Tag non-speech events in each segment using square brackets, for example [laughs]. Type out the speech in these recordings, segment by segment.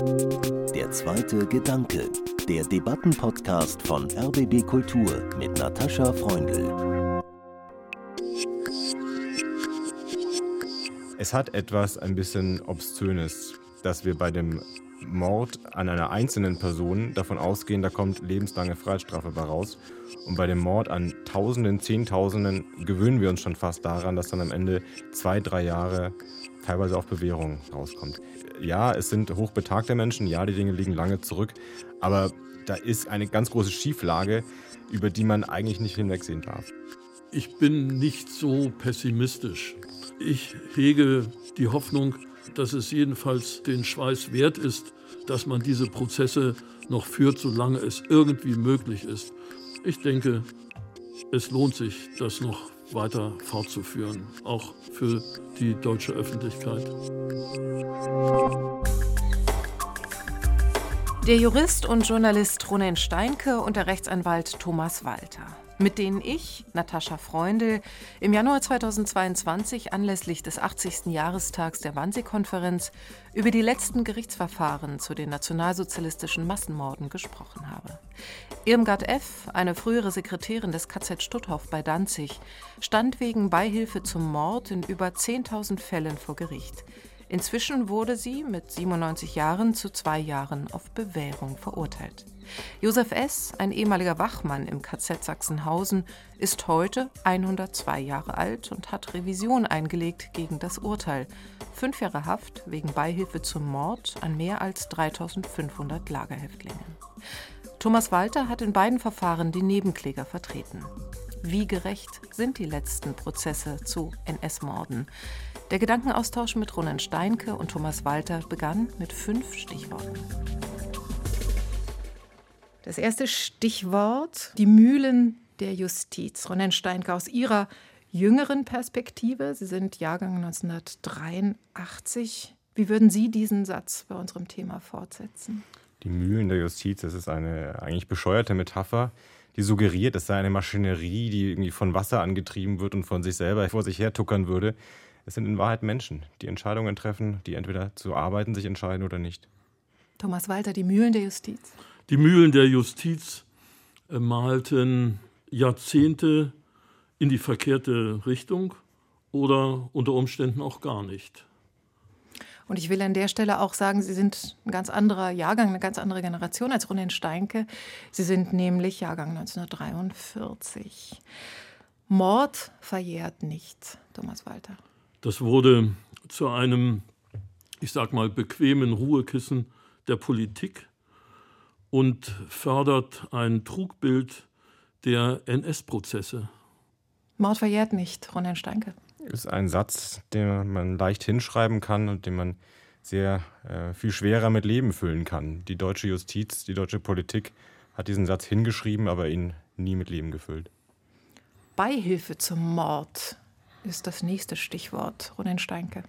Der zweite Gedanke, der Debattenpodcast von RBB Kultur mit Natascha Freundl. Es hat etwas ein bisschen Obszönes, dass wir bei dem Mord an einer einzelnen Person davon ausgehen, da kommt lebenslange Freiheitsstrafe bei raus. Und bei dem Mord an Tausenden, Zehntausenden gewöhnen wir uns schon fast daran, dass dann am Ende zwei, drei Jahre teilweise auch Bewährung rauskommt. Ja, es sind hochbetagte Menschen, ja, die Dinge liegen lange zurück, aber da ist eine ganz große Schieflage, über die man eigentlich nicht hinwegsehen darf. Ich bin nicht so pessimistisch. Ich hege die Hoffnung, dass es jedenfalls den Schweiß wert ist, dass man diese Prozesse noch führt, solange es irgendwie möglich ist. Ich denke, es lohnt sich, das noch weiter fortzuführen, auch für die deutsche Öffentlichkeit. Der Jurist und Journalist Ronen Steinke und der Rechtsanwalt Thomas Walter mit denen ich, Natascha Freundl, im Januar 2022 anlässlich des 80. Jahrestags der Wannsee-Konferenz über die letzten Gerichtsverfahren zu den nationalsozialistischen Massenmorden gesprochen habe. Irmgard F., eine frühere Sekretärin des KZ Stutthof bei Danzig, stand wegen Beihilfe zum Mord in über 10.000 Fällen vor Gericht. Inzwischen wurde sie mit 97 Jahren zu zwei Jahren auf Bewährung verurteilt. Josef S., ein ehemaliger Wachmann im KZ Sachsenhausen, ist heute 102 Jahre alt und hat Revision eingelegt gegen das Urteil. Fünf Jahre Haft wegen Beihilfe zum Mord an mehr als 3500 Lagerhäftlingen. Thomas Walter hat in beiden Verfahren die Nebenkläger vertreten. Wie gerecht sind die letzten Prozesse zu NS-Morden? Der Gedankenaustausch mit Ronan Steinke und Thomas Walter begann mit fünf Stichworten. Das erste Stichwort, die Mühlen der Justiz. Ronan Steinke aus Ihrer jüngeren Perspektive, Sie sind Jahrgang 1983. Wie würden Sie diesen Satz bei unserem Thema fortsetzen? Die Mühlen der Justiz, das ist eine eigentlich bescheuerte Metapher, die suggeriert, es sei eine Maschinerie, die irgendwie von Wasser angetrieben wird und von sich selber vor sich her tuckern würde. Es sind in Wahrheit Menschen, die Entscheidungen treffen, die entweder zu arbeiten sich entscheiden oder nicht. Thomas Walter, die Mühlen der Justiz. Die Mühlen der Justiz äh, malten Jahrzehnte in die verkehrte Richtung oder unter Umständen auch gar nicht. Und ich will an der Stelle auch sagen, Sie sind ein ganz anderer Jahrgang, eine ganz andere Generation als Ronen Steinke. Sie sind nämlich Jahrgang 1943. Mord verjährt nicht, Thomas Walter. Das wurde zu einem, ich sag mal, bequemen Ruhekissen der Politik und fördert ein Trugbild der NS-Prozesse. Mord verjährt nicht, Ronen Steinke. Ist ein Satz, den man leicht hinschreiben kann und den man sehr äh, viel schwerer mit Leben füllen kann. Die deutsche Justiz, die deutsche Politik hat diesen Satz hingeschrieben, aber ihn nie mit Leben gefüllt. Beihilfe zum Mord ist das nächste Stichwort, Ronen Steinke.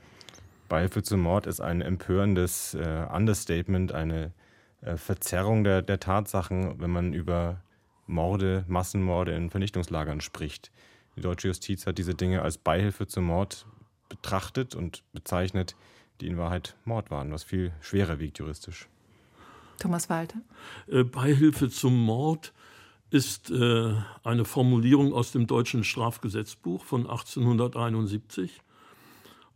Beihilfe zum Mord ist ein empörendes äh, Understatement, eine äh, Verzerrung der, der Tatsachen, wenn man über Morde, Massenmorde in Vernichtungslagern spricht. Die deutsche Justiz hat diese Dinge als Beihilfe zum Mord betrachtet und bezeichnet, die in Wahrheit Mord waren, was viel schwerer wiegt juristisch. Thomas Walter. Äh, Beihilfe zum Mord ist äh, eine Formulierung aus dem deutschen Strafgesetzbuch von 1871.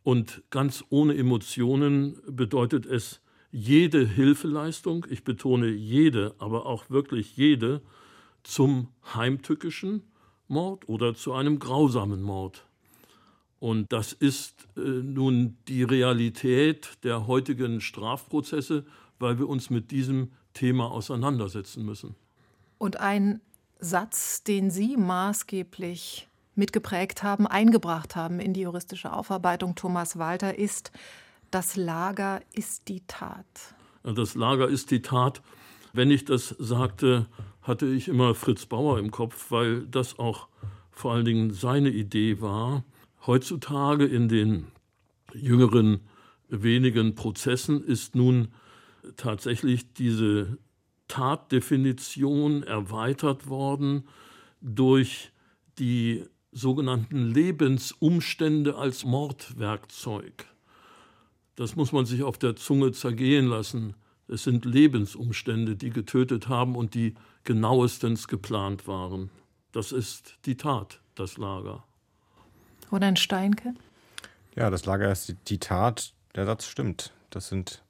Und ganz ohne Emotionen bedeutet es jede Hilfeleistung, ich betone jede, aber auch wirklich jede, zum heimtückischen Mord oder zu einem grausamen Mord. Und das ist äh, nun die Realität der heutigen Strafprozesse, weil wir uns mit diesem Thema auseinandersetzen müssen. Und ein Satz, den Sie maßgeblich mitgeprägt haben, eingebracht haben in die juristische Aufarbeitung, Thomas Walter, ist, das Lager ist die Tat. Das Lager ist die Tat. Wenn ich das sagte, hatte ich immer Fritz Bauer im Kopf, weil das auch vor allen Dingen seine Idee war. Heutzutage in den jüngeren wenigen Prozessen ist nun tatsächlich diese Tatdefinition erweitert worden durch die sogenannten Lebensumstände als Mordwerkzeug. Das muss man sich auf der Zunge zergehen lassen. Es sind Lebensumstände, die getötet haben und die genauestens geplant waren. Das ist die Tat, das Lager. Oder ein Steinke? Ja, das Lager ist die, Tat. Der Satz stimmt. Das sind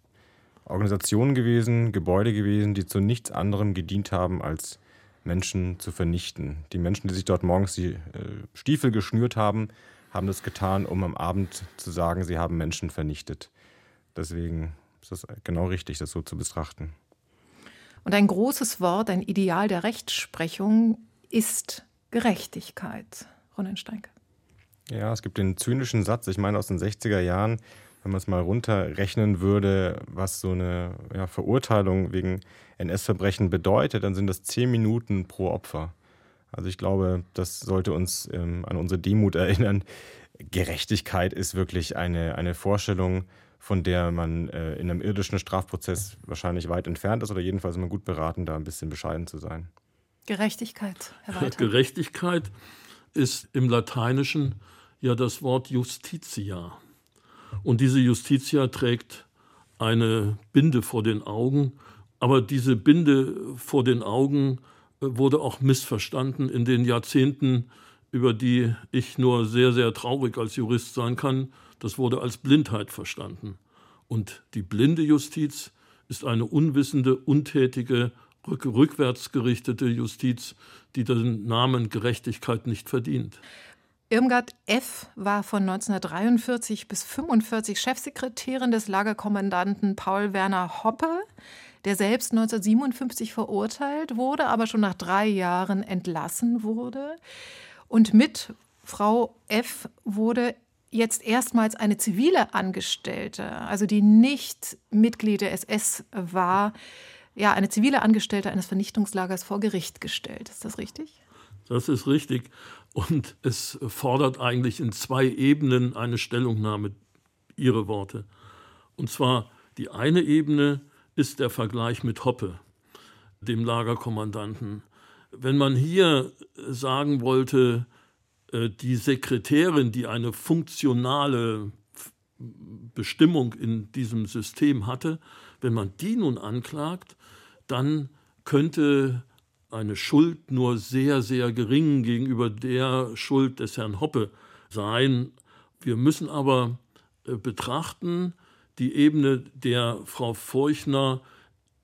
Organisationen gewesen, Gebäude gewesen, die zu nichts anderem gedient haben, als Menschen zu vernichten. Die Menschen, die sich dort morgens die äh, Stiefel geschnürt haben, haben das getan, um am Abend zu sagen, sie haben Menschen vernichtet. Deswegen ist es genau richtig, das so zu betrachten. Und ein großes Wort, ein Ideal der Rechtsprechung ist Gerechtigkeit. Ronen Steinke. Ja, es gibt den zynischen Satz, ich meine aus den 60er Jahren, wenn man es mal runterrechnen würde, was so eine ja, Verurteilung wegen NS-Verbrechen bedeutet, dann sind das zehn Minuten pro Opfer. Also ich glaube, das sollte uns ähm, an unsere Demut erinnern. Gerechtigkeit ist wirklich eine, eine Vorstellung, von der man äh, in einem irdischen Strafprozess wahrscheinlich weit entfernt ist oder jedenfalls immer gut beraten, da ein bisschen bescheiden zu sein. Gerechtigkeit, Herr Walter. Gerechtigkeit ist im Lateinischen ja das Wort Justitia. Und diese Justitia trägt eine Binde vor den Augen. Aber diese Binde vor den Augen äh, wurde auch missverstanden in den Jahrzehnten, über die ich nur sehr, sehr traurig als Jurist sein kann. Das wurde als Blindheit verstanden. Und die blinde Justiz ist eine unwissende, untätige, rückwärts gerichtete Justiz, die den Namen Gerechtigkeit nicht verdient. Irmgard F. war von 1943 bis 1945 Chefsekretärin des Lagerkommandanten Paul Werner Hoppe, der selbst 1957 verurteilt wurde, aber schon nach drei Jahren entlassen wurde. Und mit Frau F. wurde jetzt erstmals eine zivile Angestellte, also die nicht Mitglied der SS war, ja, eine zivile Angestellte eines Vernichtungslagers vor Gericht gestellt. Ist das richtig? Das ist richtig. Und es fordert eigentlich in zwei Ebenen eine Stellungnahme, Ihre Worte. Und zwar die eine Ebene ist der Vergleich mit Hoppe, dem Lagerkommandanten. Wenn man hier sagen wollte, die Sekretärin, die eine funktionale Bestimmung in diesem System hatte, wenn man die nun anklagt, dann könnte eine Schuld nur sehr, sehr gering gegenüber der Schuld des Herrn Hoppe sein. Wir müssen aber äh, betrachten, die Ebene der Frau Feuchner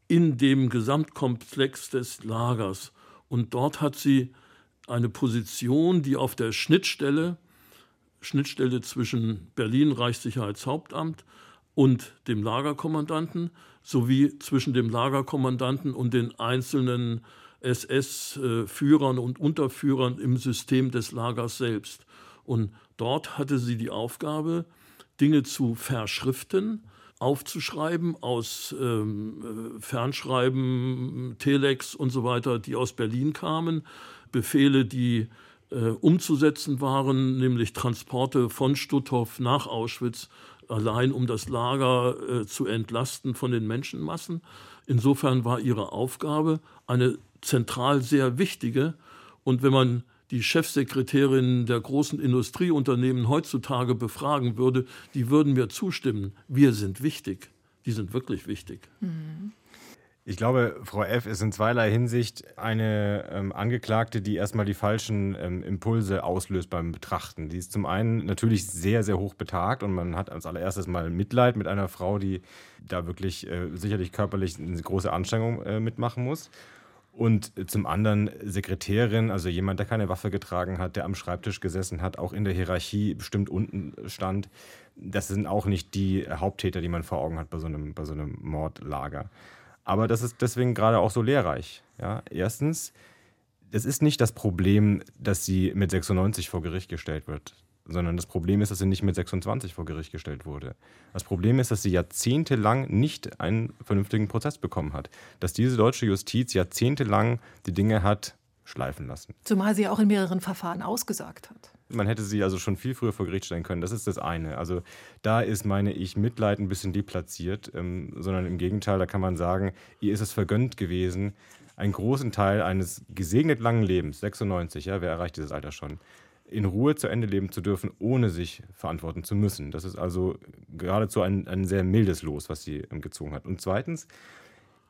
in dem Gesamtkomplex des Lagers. Und dort hat sie eine Position, die auf der Schnittstelle, Schnittstelle zwischen Berlin Reichssicherheitshauptamt und dem Lagerkommandanten sowie zwischen dem Lagerkommandanten und den einzelnen SS-Führern und Unterführern im System des Lagers selbst. Und dort hatte sie die Aufgabe, Dinge zu verschriften, aufzuschreiben aus ähm, Fernschreiben, Telex und so weiter, die aus Berlin kamen, Befehle, die äh, umzusetzen waren, nämlich Transporte von Stutthof nach Auschwitz, allein um das Lager äh, zu entlasten von den Menschenmassen. Insofern war ihre Aufgabe eine zentral sehr wichtige. Und wenn man die Chefsekretärin der großen Industrieunternehmen heutzutage befragen würde, die würden mir zustimmen. Wir sind wichtig. Die sind wirklich wichtig. Mhm. Ich glaube, Frau F. ist in zweierlei Hinsicht eine ähm, Angeklagte, die erstmal die falschen ähm, Impulse auslöst beim Betrachten. Die ist zum einen natürlich sehr, sehr hoch betagt und man hat als allererstes mal Mitleid mit einer Frau, die da wirklich äh, sicherlich körperlich eine große Anstrengung äh, mitmachen muss. Und zum anderen Sekretärin, also jemand, der keine Waffe getragen hat, der am Schreibtisch gesessen hat, auch in der Hierarchie bestimmt unten stand. Das sind auch nicht die Haupttäter, die man vor Augen hat bei so einem, bei so einem Mordlager. Aber das ist deswegen gerade auch so lehrreich. Ja? Erstens, es ist nicht das Problem, dass sie mit 96 vor Gericht gestellt wird sondern das Problem ist, dass sie nicht mit 26 vor Gericht gestellt wurde. Das Problem ist, dass sie jahrzehntelang nicht einen vernünftigen Prozess bekommen hat. Dass diese deutsche Justiz jahrzehntelang die Dinge hat schleifen lassen. Zumal sie auch in mehreren Verfahren ausgesagt hat. Man hätte sie also schon viel früher vor Gericht stellen können. Das ist das eine. Also da ist, meine ich, Mitleid ein bisschen deplatziert, ähm, sondern im Gegenteil, da kann man sagen, ihr ist es vergönnt gewesen, einen großen Teil eines gesegnet langen Lebens, 96, ja, wer erreicht dieses Alter schon, in Ruhe zu Ende leben zu dürfen, ohne sich verantworten zu müssen. Das ist also geradezu ein, ein sehr mildes Los, was sie gezogen hat. Und zweitens,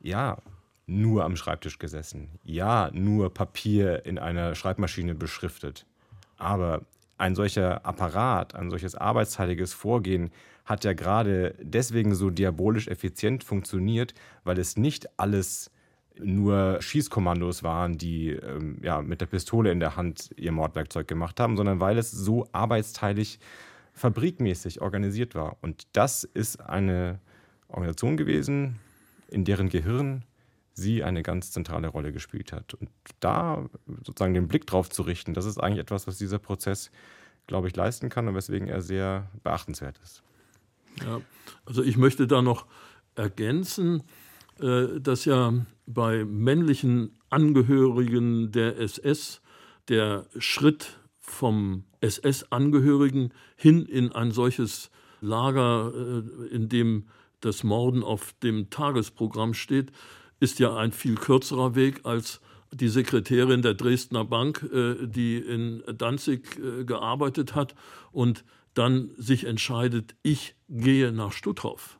ja, nur am Schreibtisch gesessen. Ja, nur Papier in einer Schreibmaschine beschriftet. Aber ein solcher Apparat, ein solches arbeitsteiliges Vorgehen hat ja gerade deswegen so diabolisch effizient funktioniert, weil es nicht alles nur Schießkommandos waren, die ähm, ja, mit der Pistole in der Hand ihr Mordwerkzeug gemacht haben, sondern weil es so arbeitsteilig, fabrikmäßig organisiert war. Und das ist eine Organisation gewesen, in deren Gehirn sie eine ganz zentrale Rolle gespielt hat. Und da sozusagen den Blick drauf zu richten, das ist eigentlich etwas, was dieser Prozess, glaube ich, leisten kann und weswegen er sehr beachtenswert ist. Ja, also ich möchte da noch ergänzen, äh, dass ja bei männlichen Angehörigen der SS der Schritt vom SS-Angehörigen hin in ein solches Lager, äh, in dem das Morden auf dem Tagesprogramm steht, ist ja ein viel kürzerer Weg als die Sekretärin der Dresdner Bank, äh, die in Danzig gearbeitet hat und dann sich entscheidet, ich gehe nach Stutthof.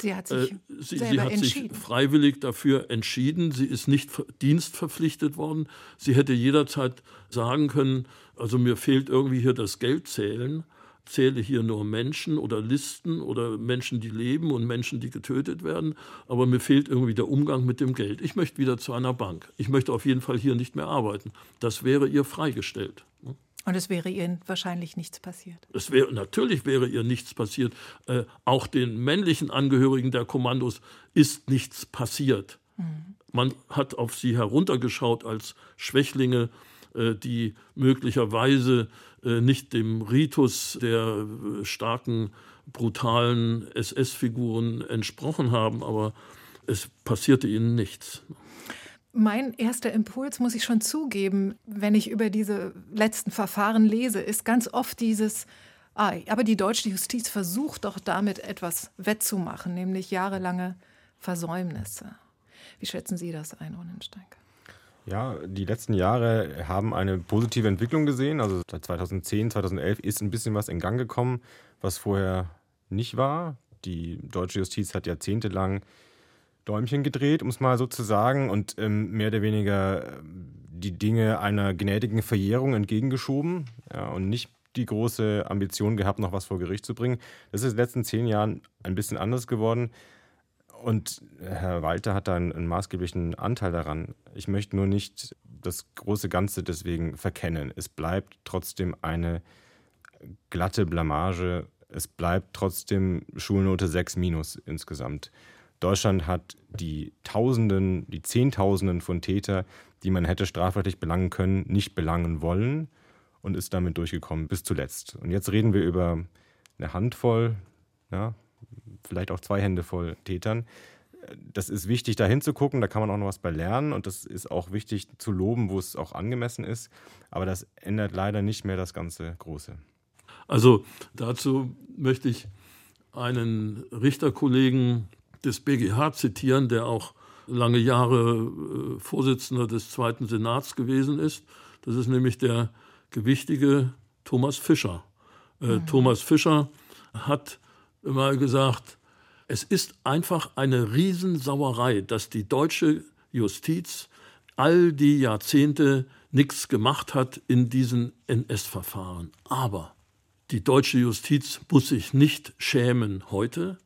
Sie hat sich, äh, sie, sie hat sich freiwillig dafür entschieden. Sie ist nicht dienstverpflichtet worden. Sie hätte jederzeit sagen können, also mir fehlt irgendwie hier das Geldzählen. Zähle hier nur Menschen oder Listen oder Menschen, die leben und Menschen, die getötet werden. Aber mir fehlt irgendwie der Umgang mit dem Geld. Ich möchte wieder zu einer Bank. Ich möchte auf jeden Fall hier nicht mehr arbeiten. Das wäre ihr freigestellt. Und es wäre ihr wahrscheinlich nichts passiert. Es wäre, natürlich wäre ihr nichts passiert. Äh, auch den männlichen Angehörigen der Kommandos ist nichts passiert. Mhm. Man hat auf sie heruntergeschaut als Schwächlinge, die möglicherweise äh, nicht dem Ritus der äh, starken, brutalen SS-Figuren entsprochen haben, aber es passierte ihnen nichts. Mein erster Impuls, muss ich schon zugeben, wenn ich über diese letzten Verfahren lese, ist ganz oft dieses, ah, aber die deutsche Justiz versucht doch damit etwas wettzumachen, nämlich jahrelange Versäumnisse. Wie schätzen Sie das ein, Ronensteinke? Ja, die letzten Jahre haben eine positive Entwicklung gesehen. Also seit 2010, 2011 ist ein bisschen was in Gang gekommen, was vorher nicht war. Die deutsche Justiz hat jahrzehntelang Däumchen gedreht, um es mal so zu sagen, und ähm, mehr oder weniger ähm, die Dinge einer gnädigen Verjährung entgegengeschoben ja, und nicht die große Ambition gehabt, noch was vor Gericht zu bringen. Das ist in den letzten zehn Jahren ein bisschen anders geworden. Und Herr Walter hat da einen, einen maßgeblichen Anteil daran. Ich möchte nur nicht das große Ganze deswegen verkennen. Es bleibt trotzdem eine glatte Blamage. Es bleibt trotzdem Schulnote 6 minus insgesamt. Deutschland hat die Tausenden, die Zehntausenden von Täter, die man hätte strafrechtlich belangen können, nicht belangen wollen und ist damit durchgekommen bis zuletzt. Und jetzt reden wir über eine Handvoll, ja, vielleicht auch zwei Hände voll Tätern. Das ist wichtig, da hinzugucken, da kann man auch noch was bei lernen und das ist auch wichtig zu loben, wo es auch angemessen ist. Aber das ändert leider nicht mehr das ganze Große. Also dazu möchte ich einen Richterkollegen des BGH zitieren, der auch lange Jahre äh, Vorsitzender des Zweiten Senats gewesen ist. Das ist nämlich der gewichtige Thomas Fischer. Mhm. Thomas Fischer hat mal gesagt, es ist einfach eine Riesensauerei, dass die deutsche Justiz all die Jahrzehnte nichts gemacht hat in diesen NS-Verfahren. Aber die deutsche Justiz muss sich nicht schämen heute,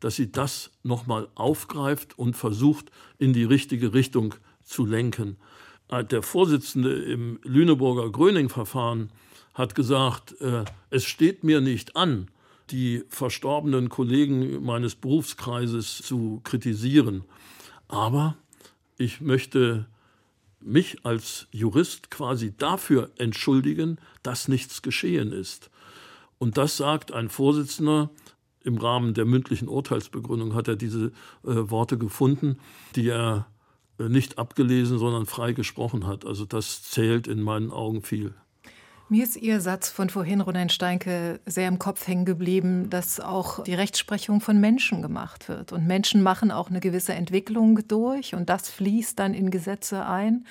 dass sie das nochmal aufgreift und versucht, in die richtige Richtung zu lenken. Äh, der Vorsitzende im Lüneburger Gröning-Verfahren hat gesagt, äh, es steht mir nicht an, die verstorbenen Kollegen meines Berufskreises zu kritisieren. Aber ich möchte mich als Jurist quasi dafür entschuldigen, dass nichts geschehen ist. Und das sagt ein Vorsitzender im Rahmen der mündlichen Urteilsbegründung hat er diese äh, Worte gefunden, die er äh, nicht abgelesen, sondern frei gesprochen hat. Also das zählt in meinen Augen viel. Mir ist Ihr Satz von vorhin, Ronan Steinke, sehr im Kopf hängen geblieben, dass auch die Rechtsprechung von Menschen gemacht wird. Und Menschen machen auch eine gewisse Entwicklung durch und das fließt dann in Gesetze ein.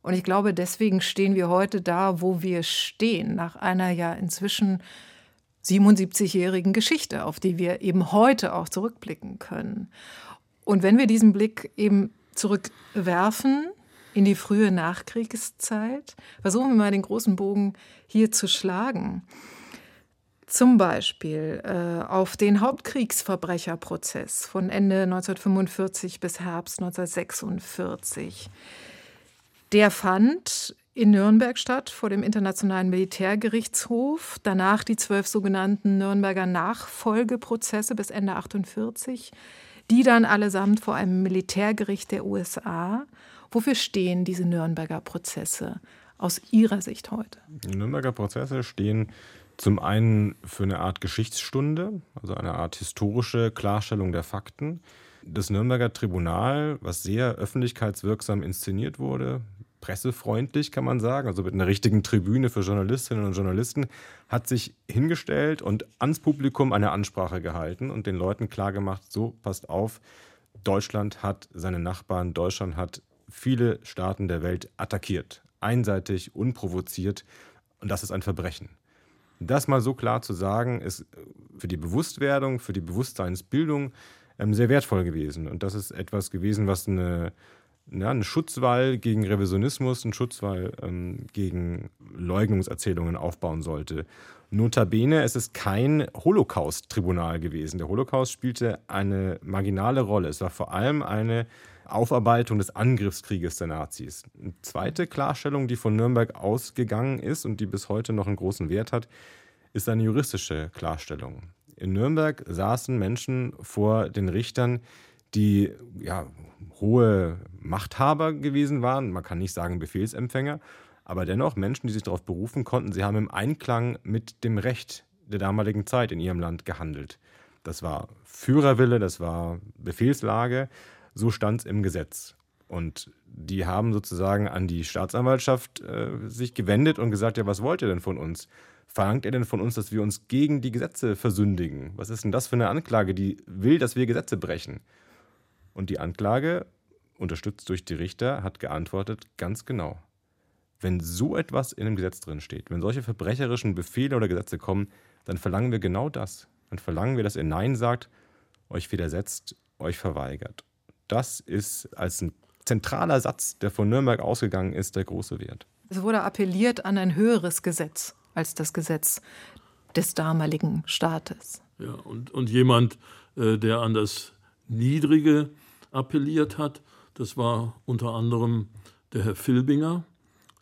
Und ich glaube, deswegen stehen wir heute da, wo wir stehen, nach einer ja inzwischen 77-jährigen Geschichte, auf die wir eben heute auch zurückblicken können. Und wenn wir diesen Blick eben zurückwerfen in die frühe Nachkriegszeit, versuchen wir mal den großen Bogen hier zu schlagen. Zum Beispiel äh, auf den Hauptkriegsverbrecherprozess von Ende 1945 bis Herbst 1946. Der fand in Nürnberg statt, vor dem Internationalen Militärgerichtshof. Danach die zwölf sogenannten Nürnberger Nachfolgeprozesse bis Ende 1948, die dann allesamt vor einem Militärgericht der USA. Wofür stehen diese Nürnberger Prozesse aus Ihrer Sicht heute? Die Nürnberger Prozesse stehen zum einen für eine Art Geschichtsstunde, also eine Art historische Klarstellung der Fakten. Das Nürnberger Tribunal, was sehr öffentlichkeitswirksam inszeniert wurde, pressefreundlich kann man sagen, also mit einer richtigen Tribüne für Journalistinnen und Journalisten, hat sich hingestellt und ans Publikum eine Ansprache gehalten und den Leuten klargemacht, so passt auf, Deutschland hat seine Nachbarn, Deutschland hat viele Staaten der Welt attackiert, einseitig, unprovoziert und das ist ein Verbrechen. Das mal so klar zu sagen, ist für die Bewusstwerdung, für die Bewusstseinsbildung ähm, sehr wertvoll gewesen. Und das ist etwas gewesen, was eine, ja, eine Schutzwall gegen Revisionismus, ein Schutzwall ähm, gegen Leugnungserzählungen aufbauen sollte. Notabene, es ist kein Holocaust-Tribunal gewesen. Der Holocaust spielte eine marginale Rolle. Es war vor allem eine Aufarbeitung des Angriffskrieges der Nazis. Eine zweite Klarstellung, die von Nürnberg ausgegangen ist und die bis heute noch einen großen Wert hat, ist eine juristische Klarstellung. In Nürnberg saßen Menschen vor den Richtern, die ja, hohe Machthaber gewesen waren. Man kann nicht sagen Befehlsempfänger, aber dennoch Menschen, die sich darauf berufen konnten, sie haben im Einklang mit dem Recht der damaligen Zeit in ihrem Land gehandelt. Das war Führerwille, das war Befehlslage so stand es im Gesetz. Und die haben sozusagen an die Staatsanwaltschaft äh, sich gewendet und gesagt, ja, was wollt ihr denn von uns? Verlangt ihr denn von uns, dass wir uns gegen die Gesetze versündigen? Was ist denn das für eine Anklage, die will, dass wir Gesetze brechen? Und die Anklage, unterstützt durch die Richter, hat geantwortet, ganz genau. Wenn so etwas in einem Gesetz drin steht, wenn solche verbrecherischen Befehle oder Gesetze kommen, dann verlangen wir genau das. Dann verlangen wir, dass ihr Nein sagt, euch widersetzt, euch verweigert das ist als ein zentraler Satz, der von Nürnberg ausgegangen ist, der große Wert. Es wurde appelliert an ein höheres Gesetz als das Gesetz des damaligen Staates. Ja, und, und jemand, äh, der an das Niedrige appelliert hat, das war unter anderem der Herr Filbinger.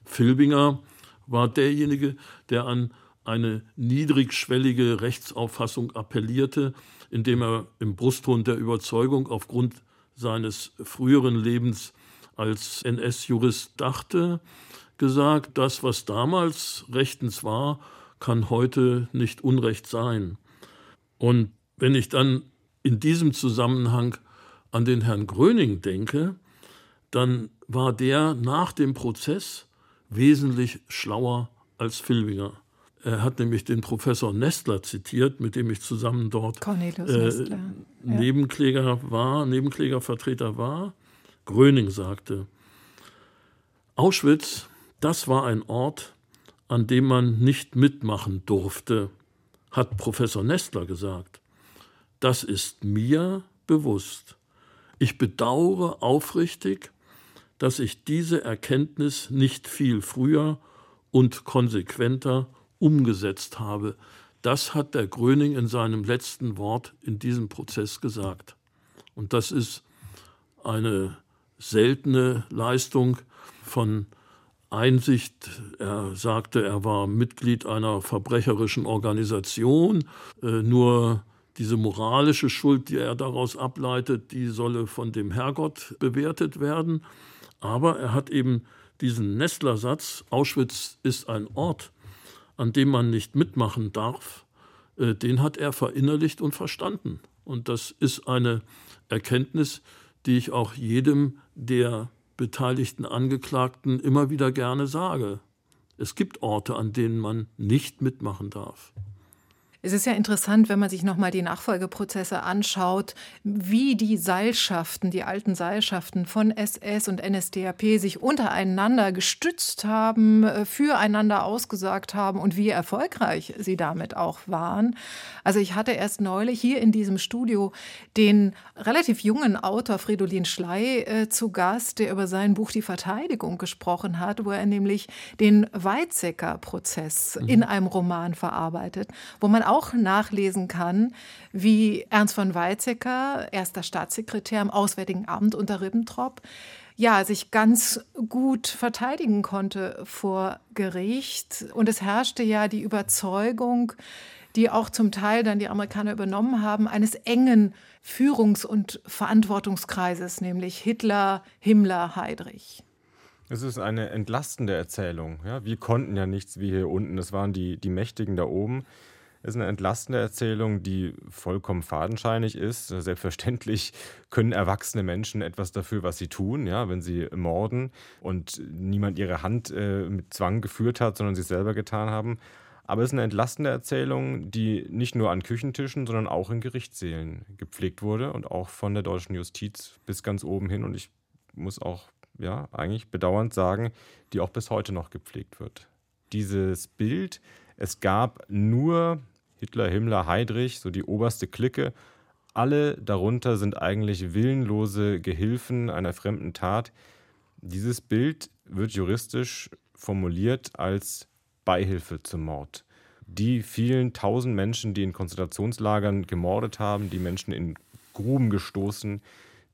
Filbinger war derjenige, der an eine niedrigschwellige Rechtsauffassung appellierte, indem er im Brustton der Überzeugung aufgrund seines früheren Lebens als NS-Jurist dachte, gesagt, das, was damals rechtens war, kann heute nicht Unrecht sein. Und wenn ich dann in diesem Zusammenhang an den Herrn Gröning denke, dann war der nach dem Prozess wesentlich schlauer als Filbinger. Er hat nämlich den Professor Nestler zitiert, mit dem ich zusammen dort äh, Nebenkläger war, Nebenklägervertreter war. Gröning sagte, Auschwitz, das war ein Ort, an dem man nicht mitmachen durfte, hat Professor Nestler gesagt. Das ist mir bewusst. Ich bedauere aufrichtig, dass ich diese Erkenntnis nicht viel früher und konsequenter umgesetzt habe. Das hat der Gröning in seinem letzten Wort in diesem Prozess gesagt. Und das ist eine seltene Leistung von Einsicht. Er sagte, er war Mitglied einer verbrecherischen Organisation. Äh, nur diese moralische Schuld, die er daraus ableitet, die solle von dem Herrgott bewertet werden. Aber er hat eben diesen Nestler-Satz, Auschwitz ist ein Ort, an dem man nicht mitmachen darf, äh, den hat er verinnerlicht und verstanden. Und das ist eine Erkenntnis, die ich auch jedem der beteiligten Angeklagten immer wieder gerne sage. Es gibt Orte, an denen man nicht mitmachen darf. Es ist ja interessant, wenn man sich nochmal die Nachfolgeprozesse anschaut, wie die Seilschaften, die alten Seilschaften von SS und NSDAP sich untereinander gestützt haben, äh, füreinander ausgesagt haben und wie erfolgreich sie damit auch waren. Also ich hatte erst neulich hier in diesem Studio den relativ jungen Autor Fridolin Schley äh, zu Gast, der über sein Buch Die Verteidigung gesprochen hat, wo er nämlich den Weizsäcker-Prozess mhm. in einem Roman verarbeitet, wo man auch nachlesen kann, wie Ernst von Weizsäcker, erster Staatssekretär im Auswärtigen Amt unter Ribbentrop, ja, sich ganz gut verteidigen konnte vor Gericht. Und es herrschte ja die Überzeugung, die auch zum Teil dann die Amerikaner übernommen haben, eines engen Führungs- und Verantwortungskreises, nämlich Hitler, Himmler, Heydrich. Es ist eine entlastende Erzählung. Ja? Wir konnten ja nichts wie hier unten. Es waren die, die Mächtigen da oben ist eine entlastende Erzählung, die vollkommen fadenscheinig ist. Selbstverständlich können erwachsene Menschen etwas dafür, was sie tun, ja, wenn sie morden und niemand ihre Hand äh, mit Zwang geführt hat, sondern sie es selber getan haben. Aber es ist eine entlastende Erzählung, die nicht nur an Küchentischen, sondern auch in Gerichtssälen gepflegt wurde und auch von der deutschen Justiz bis ganz oben hin. Und ich muss auch, ja, eigentlich bedauernd sagen, die auch bis heute noch gepflegt wird. Dieses Bild, es gab nur Hitler, Himmler, Heydrich, so die oberste Clique. Alle darunter sind eigentlich willenlose Gehilfen einer fremden Tat. Dieses Bild wird juristisch formuliert als Beihilfe zum Mord. Die vielen tausend Menschen, die in Konzentrationslagern gemordet haben, die Menschen in Gruben gestoßen,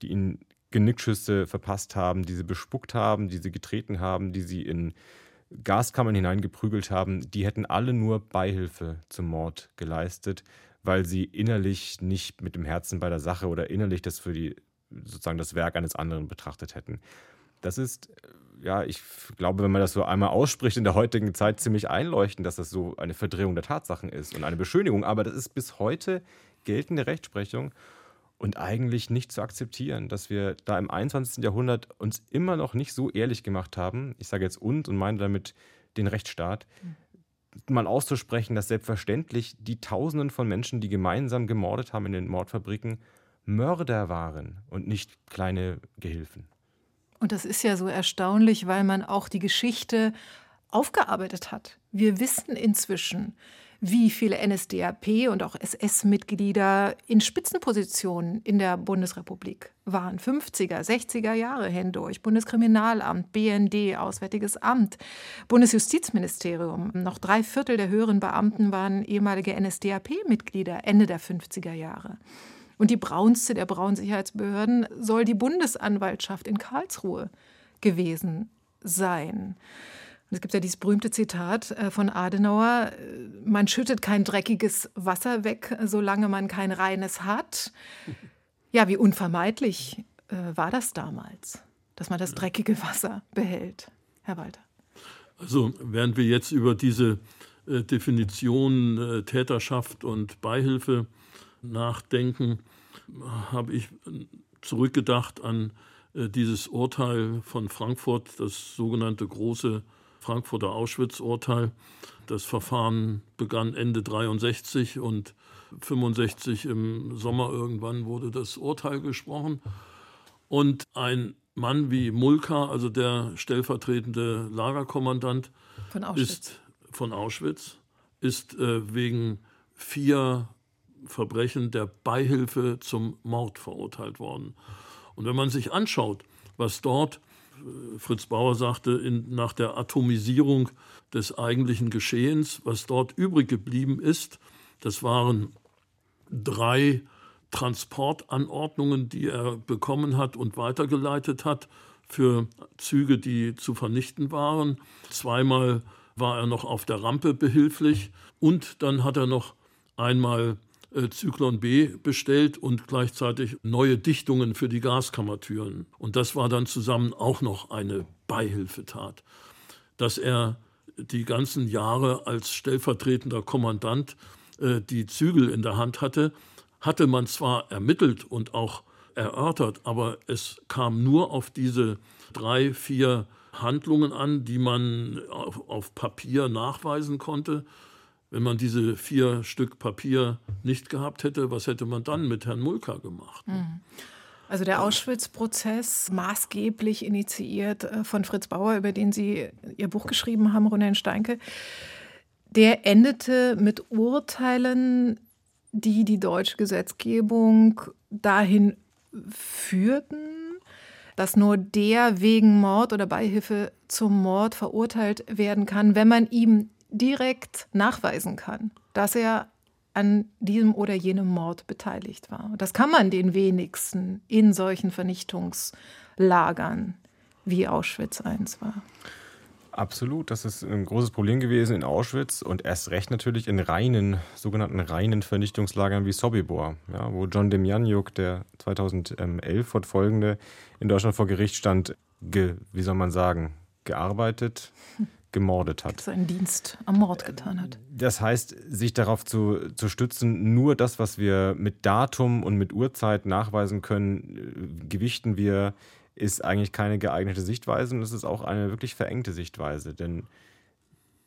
die ihnen Genickschüsse verpasst haben, die sie bespuckt haben, die sie getreten haben, die sie in Gaskammern hineingeprügelt haben, die hätten alle nur Beihilfe zum Mord geleistet, weil sie innerlich nicht mit dem Herzen bei der Sache oder innerlich das für die sozusagen das Werk eines anderen betrachtet hätten. Das ist, ja, ich glaube, wenn man das so einmal ausspricht in der heutigen Zeit, ziemlich einleuchtend, dass das so eine Verdrehung der Tatsachen ist und eine Beschönigung. Aber das ist bis heute geltende Rechtsprechung und eigentlich nicht zu akzeptieren, dass wir da im 21. Jahrhundert uns immer noch nicht so ehrlich gemacht haben, ich sage jetzt und und meine damit den Rechtsstaat, mhm. mal auszusprechen, dass selbstverständlich die Tausenden von Menschen, die gemeinsam gemordet haben in den Mordfabriken, Mörder waren und nicht kleine Gehilfen. Und das ist ja so erstaunlich, weil man auch die Geschichte aufgearbeitet hat. Wir wissen inzwischen, wie viele NSDAP und auch SS-Mitglieder in Spitzenpositionen in der Bundesrepublik waren. 50er, 60er Jahre hindurch. Bundeskriminalamt, BND, Auswärtiges Amt, Bundesjustizministerium. Noch drei Viertel der höheren Beamten waren ehemalige NSDAP-Mitglieder Ende der 50er Jahre. Und die braunste der braunen Sicherheitsbehörden soll die Bundesanwaltschaft in Karlsruhe gewesen sein. Es gibt ja dieses berühmte Zitat äh, von Adenauer, äh, man schüttet kein dreckiges Wasser weg, solange man kein reines hat. Ja, wie unvermeidlich äh, war das damals, dass man das dreckige Wasser behält, Herr Walter? Also während wir jetzt über diese Definition Täterschaft und Beihilfe nachdenken, habe ich zurückgedacht an dieses Urteil von Frankfurt, das sogenannte große Frankfurter Auschwitz-Urteil. Das Verfahren begann Ende 63 und 65 im Sommer irgendwann wurde das Urteil gesprochen. Und ein Mann wie Mulka, also der stellvertretende Lagerkommandant von Auschwitz, ist, von Auschwitz, ist äh, wegen vier Verbrechen der Beihilfe zum Mord verurteilt worden. Und wenn man sich anschaut, was dort Fritz Bauer sagte, in, nach der Atomisierung des eigentlichen Geschehens, was dort übrig geblieben ist, das waren drei Transportanordnungen, die er bekommen hat und weitergeleitet hat für Züge, die zu vernichten waren. Zweimal war er noch auf der Rampe behilflich und dann hat er noch einmal Zyklon B bestellt und gleichzeitig neue Dichtungen für die Gaskammertüren. Und das war dann zusammen auch noch eine Beihilfetat. Dass er die ganzen Jahre als stellvertretender Kommandant äh, die Zügel in der Hand hatte, hatte man zwar ermittelt und auch erörtert, aber es kam nur auf diese drei, vier Handlungen an, die man auf Papier nachweisen konnte. Wenn man diese vier Stück Papier nicht gehabt hätte, was hätte man dann mit Herrn Mulka gemacht? Mhm. Also der Auschwitz-Prozess, maßgeblich initiiert äh, von Fritz Bauer, über den Sie Ihr Buch geschrieben haben, Ronen Steinke, der endete mit Urteilen, die die deutsche Gesetzgebung dahin führten, dass nur der wegen Mord oder Beihilfe zum Mord verurteilt werden kann, wenn man ihm direkt nachweisen kann, dass er an diesem oder jenem Mord beteiligt war. Das kann man den wenigsten in solchen Vernichtungslagern wie Auschwitz I war. Absolut, das ist ein großes Problem gewesen in Auschwitz und erst recht natürlich in reinen, sogenannten reinen Vernichtungslagern wie Sobibor, ja, wo John Demjanjuk, der 2011 fortfolgende in Deutschland vor Gericht stand, ge, wie soll man sagen, gearbeitet, [laughs] gemordet hat. Seinen Dienst am Mord getan hat. Das heißt, sich darauf zu, zu stützen, nur das, was wir mit Datum und mit Uhrzeit nachweisen können, äh, gewichten wir, ist eigentlich keine geeignete Sichtweise und es ist auch eine wirklich verengte Sichtweise. Denn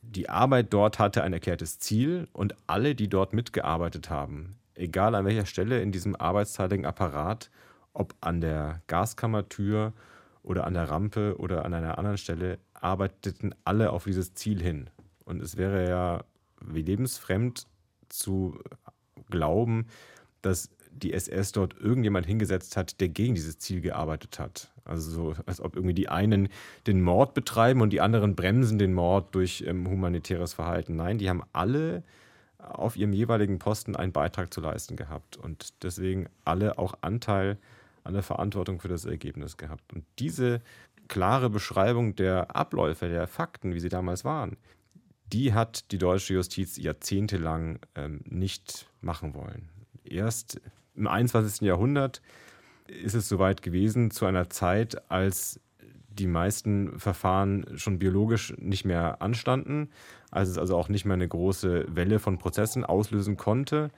die Arbeit dort hatte ein erklärtes Ziel und alle, die dort mitgearbeitet haben, egal an welcher Stelle in diesem arbeitsteiligen Apparat, ob an der Gaskammertür oder an der Rampe oder an einer anderen Stelle, arbeiteten alle auf dieses Ziel hin. Und es wäre ja wie lebensfremd zu glauben, dass die SS dort irgendjemand hingesetzt hat, der gegen dieses Ziel gearbeitet hat. Also so, als ob irgendwie die einen den Mord betreiben und die anderen bremsen den Mord durch ähm, humanitäres Verhalten. Nein, die haben alle auf ihrem jeweiligen Posten einen Beitrag zu leisten gehabt und deswegen alle auch Anteil an der Verantwortung für das Ergebnis gehabt. Und diese klare Beschreibung der Abläufe, der Fakten, wie sie damals waren, die hat die deutsche Justiz jahrzehntelang ähm, nicht machen wollen. Erst im 21. Jahrhundert ist es soweit gewesen, zu einer Zeit, als die meisten Verfahren schon biologisch nicht mehr anstanden, als es also auch nicht mehr eine große Welle von Prozessen auslösen konnte.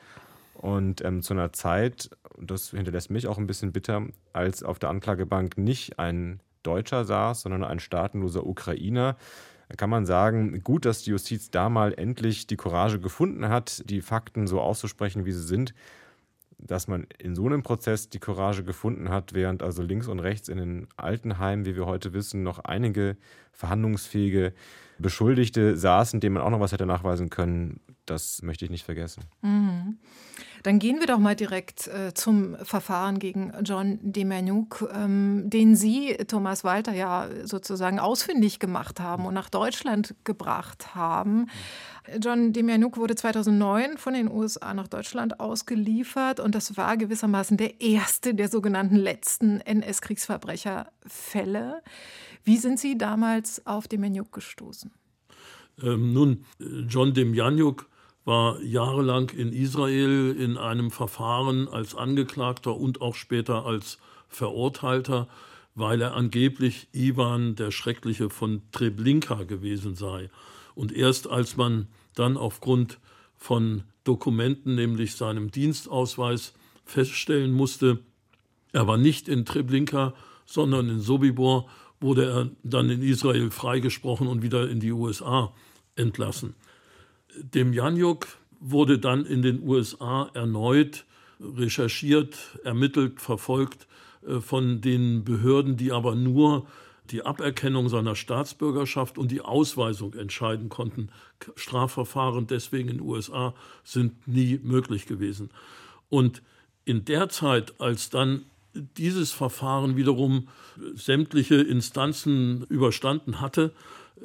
Und ähm, zu einer Zeit, das hinterlässt mich auch ein bisschen bitter, als auf der Anklagebank nicht ein Deutscher saß, sondern ein staatenloser Ukrainer. Da kann man sagen, gut, dass die Justiz da mal endlich die Courage gefunden hat, die Fakten so auszusprechen, wie sie sind, dass man in so einem Prozess die Courage gefunden hat, während also links und rechts in den Altenheimen, wie wir heute wissen, noch einige verhandlungsfähige Beschuldigte saßen, denen man auch noch was hätte nachweisen können, das möchte ich nicht vergessen. Mhm. Dann gehen wir doch mal direkt äh, zum Verfahren gegen John Demjanjuk, ähm, den Sie, Thomas Walter, ja sozusagen ausfindig gemacht haben und nach Deutschland gebracht haben. John Demjanjuk wurde 2009 von den USA nach Deutschland ausgeliefert und das war gewissermaßen der erste der sogenannten letzten NS-Kriegsverbrecherfälle. Wie sind Sie damals auf Demjanjuk gestoßen? Ähm, nun, John Demjanjuk war jahrelang in Israel in einem Verfahren als Angeklagter und auch später als Verurteilter, weil er angeblich Ivan der Schreckliche von Treblinka gewesen sei. Und erst als man dann aufgrund von Dokumenten, nämlich seinem Dienstausweis, feststellen musste, er war nicht in Treblinka, sondern in Sobibor, wurde er dann in Israel freigesprochen und wieder in die USA entlassen. Dem Janjuk wurde dann in den USA erneut recherchiert, ermittelt, verfolgt äh, von den Behörden, die aber nur die Aberkennung seiner Staatsbürgerschaft und die Ausweisung entscheiden konnten. Strafverfahren deswegen in den USA sind nie möglich gewesen. Und in der Zeit, als dann dieses Verfahren wiederum sämtliche Instanzen überstanden hatte,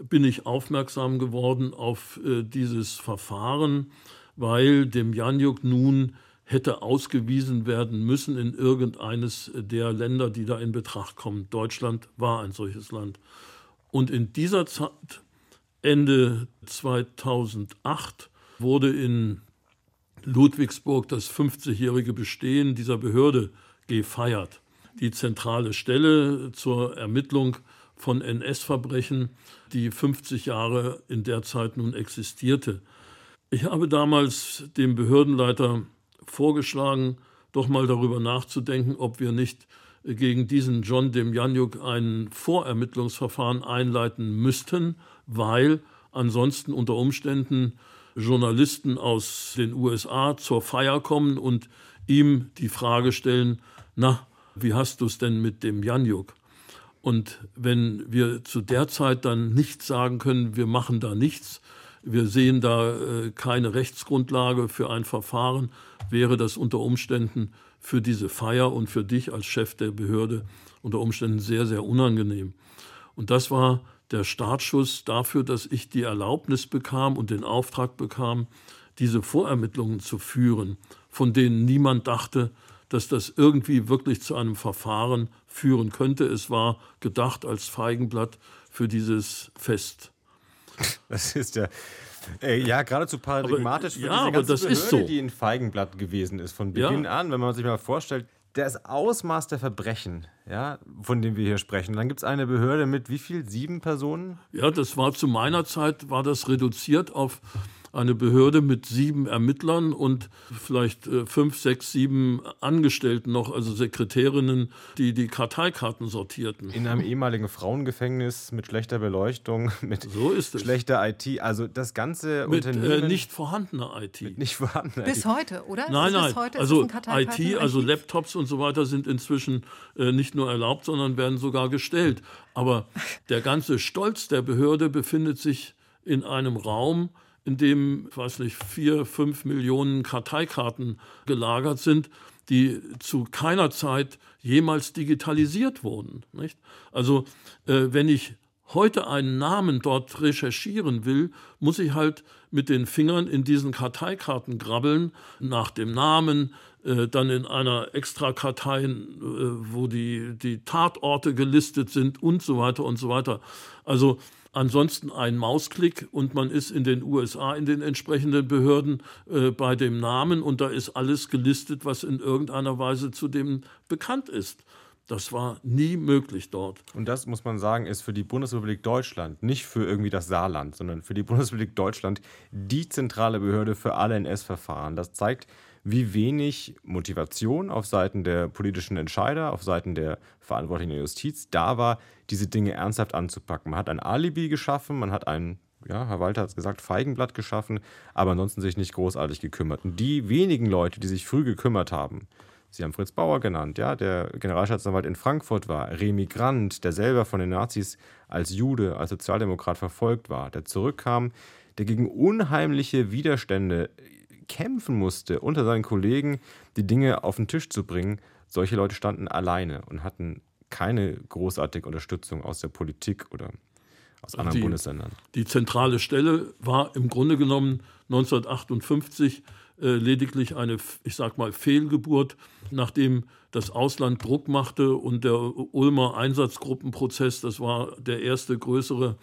bin ich aufmerksam geworden auf äh, dieses Verfahren, weil dem Janjuk nun hätte ausgewiesen werden müssen in irgendeines der Länder, die da in Betracht kommen. Deutschland war ein solches Land. Und in dieser Zeit, Ende 2008, wurde in Ludwigsburg das 50-jährige Bestehen dieser Behörde gefeiert. Die zentrale Stelle zur Ermittlung von NS-Verbrechen, die 50 Jahre in der Zeit nun existierte. Ich habe damals dem Behördenleiter vorgeschlagen, doch mal darüber nachzudenken, ob wir nicht gegen diesen John Demjanjuk ein Vorermittlungsverfahren einleiten müssten, weil ansonsten unter Umständen Journalisten aus den USA zur Feier kommen und ihm die Frage stellen, na, wie hast du es denn mit dem Janjuk? Und wenn wir zu der Zeit dann nicht sagen können, wir machen da nichts, wir sehen da äh, keine Rechtsgrundlage für ein Verfahren, wäre das unter Umständen für diese Feier und für dich als Chef der Behörde unter Umständen sehr, sehr unangenehm. Und das war der Startschuss dafür, dass ich die Erlaubnis bekam und den Auftrag bekam, diese Vorermittlungen zu führen, von denen niemand dachte, dass das irgendwie wirklich zu einem Verfahren führen könnte. Es war gedacht als Feigenblatt für dieses Fest. Das ist ja, äh, ja geradezu paradigmatisch aber, für ja, diese ganze das Behörde, ist so. die ein Feigenblatt gewesen ist von Beginn ja. an. Wenn man sich mal vorstellt, das Ausmaß der Verbrechen, ja, von dem wir hier sprechen. Dann gibt es eine Behörde mit wie viel? Sieben Personen? Ja, das war zu meiner Zeit, war das reduziert auf eine Behörde mit sieben Ermittlern und vielleicht äh, fünf, sechs, sieben Angestellten noch, also Sekretärinnen, die die Karteikarten sortierten. In einem ehemaligen Frauengefängnis mit schlechter Beleuchtung, [laughs] mit so schlechter IT. Also das ganze mit, äh, Unternehmen. Äh, nicht vorhandener IT. Mit nicht vorhandener Bis IT. heute, oder? Nein, nein. also IT, also Laptops und so weiter sind inzwischen äh, nicht nur erlaubt, sondern werden sogar gestellt. Aber der ganze Stolz der Behörde befindet sich in einem Raum, in dem, weiß nicht, vier, fünf Millionen Karteikarten gelagert sind, die zu keiner Zeit jemals digitalisiert wurden. Nicht? Also äh, wenn ich heute einen Namen dort recherchieren will, muss ich halt mit den Fingern in diesen Karteikarten grabbeln, nach dem Namen, äh, dann in einer Extrakartei, äh, wo die, die Tatorte gelistet sind und so weiter und so weiter. Also Ansonsten ein Mausklick und man ist in den USA in den entsprechenden Behörden äh, bei dem Namen und da ist alles gelistet, was in irgendeiner Weise zu dem bekannt ist. Das war nie möglich dort. Und das muss man sagen, ist für die Bundesrepublik Deutschland, nicht für irgendwie das Saarland, sondern für die Bundesrepublik Deutschland die zentrale Behörde für alle NS-Verfahren. Das zeigt, wie wenig Motivation auf Seiten der politischen Entscheider, auf Seiten der Verantwortlichen der Justiz da war, diese Dinge ernsthaft anzupacken. Man hat ein Alibi geschaffen, man hat ein, ja, Herr Walter hat es gesagt, Feigenblatt geschaffen, aber ansonsten sich nicht großartig gekümmert. Und die wenigen Leute, die sich früh gekümmert haben, Sie haben Fritz Bauer genannt, ja, der Generalstaatsanwalt in Frankfurt war, Remy Grant, der selber von den Nazis als Jude, als Sozialdemokrat verfolgt war, der zurückkam, der gegen unheimliche Widerstände kämpfen musste, unter seinen Kollegen die Dinge auf den Tisch zu bringen. Solche Leute standen alleine und hatten keine großartige Unterstützung aus der Politik oder aus anderen die, Bundesländern. Die zentrale Stelle war im Grunde genommen 1958 äh, lediglich eine, ich sag mal, Fehlgeburt, nachdem das Ausland Druck machte und der Ulmer Einsatzgruppenprozess, das war der erste größere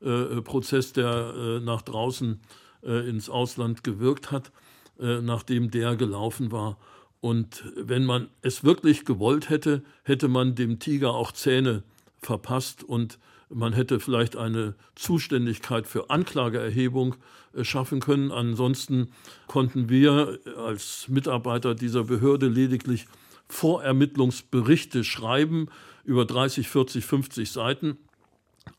äh, Prozess, der äh, nach draußen äh, ins Ausland gewirkt hat. Äh, nachdem der gelaufen war. Und wenn man es wirklich gewollt hätte, hätte man dem Tiger auch Zähne verpasst und man hätte vielleicht eine Zuständigkeit für Anklageerhebung äh, schaffen können. Ansonsten konnten wir als Mitarbeiter dieser Behörde lediglich Vorermittlungsberichte schreiben über 30, 40, 50 Seiten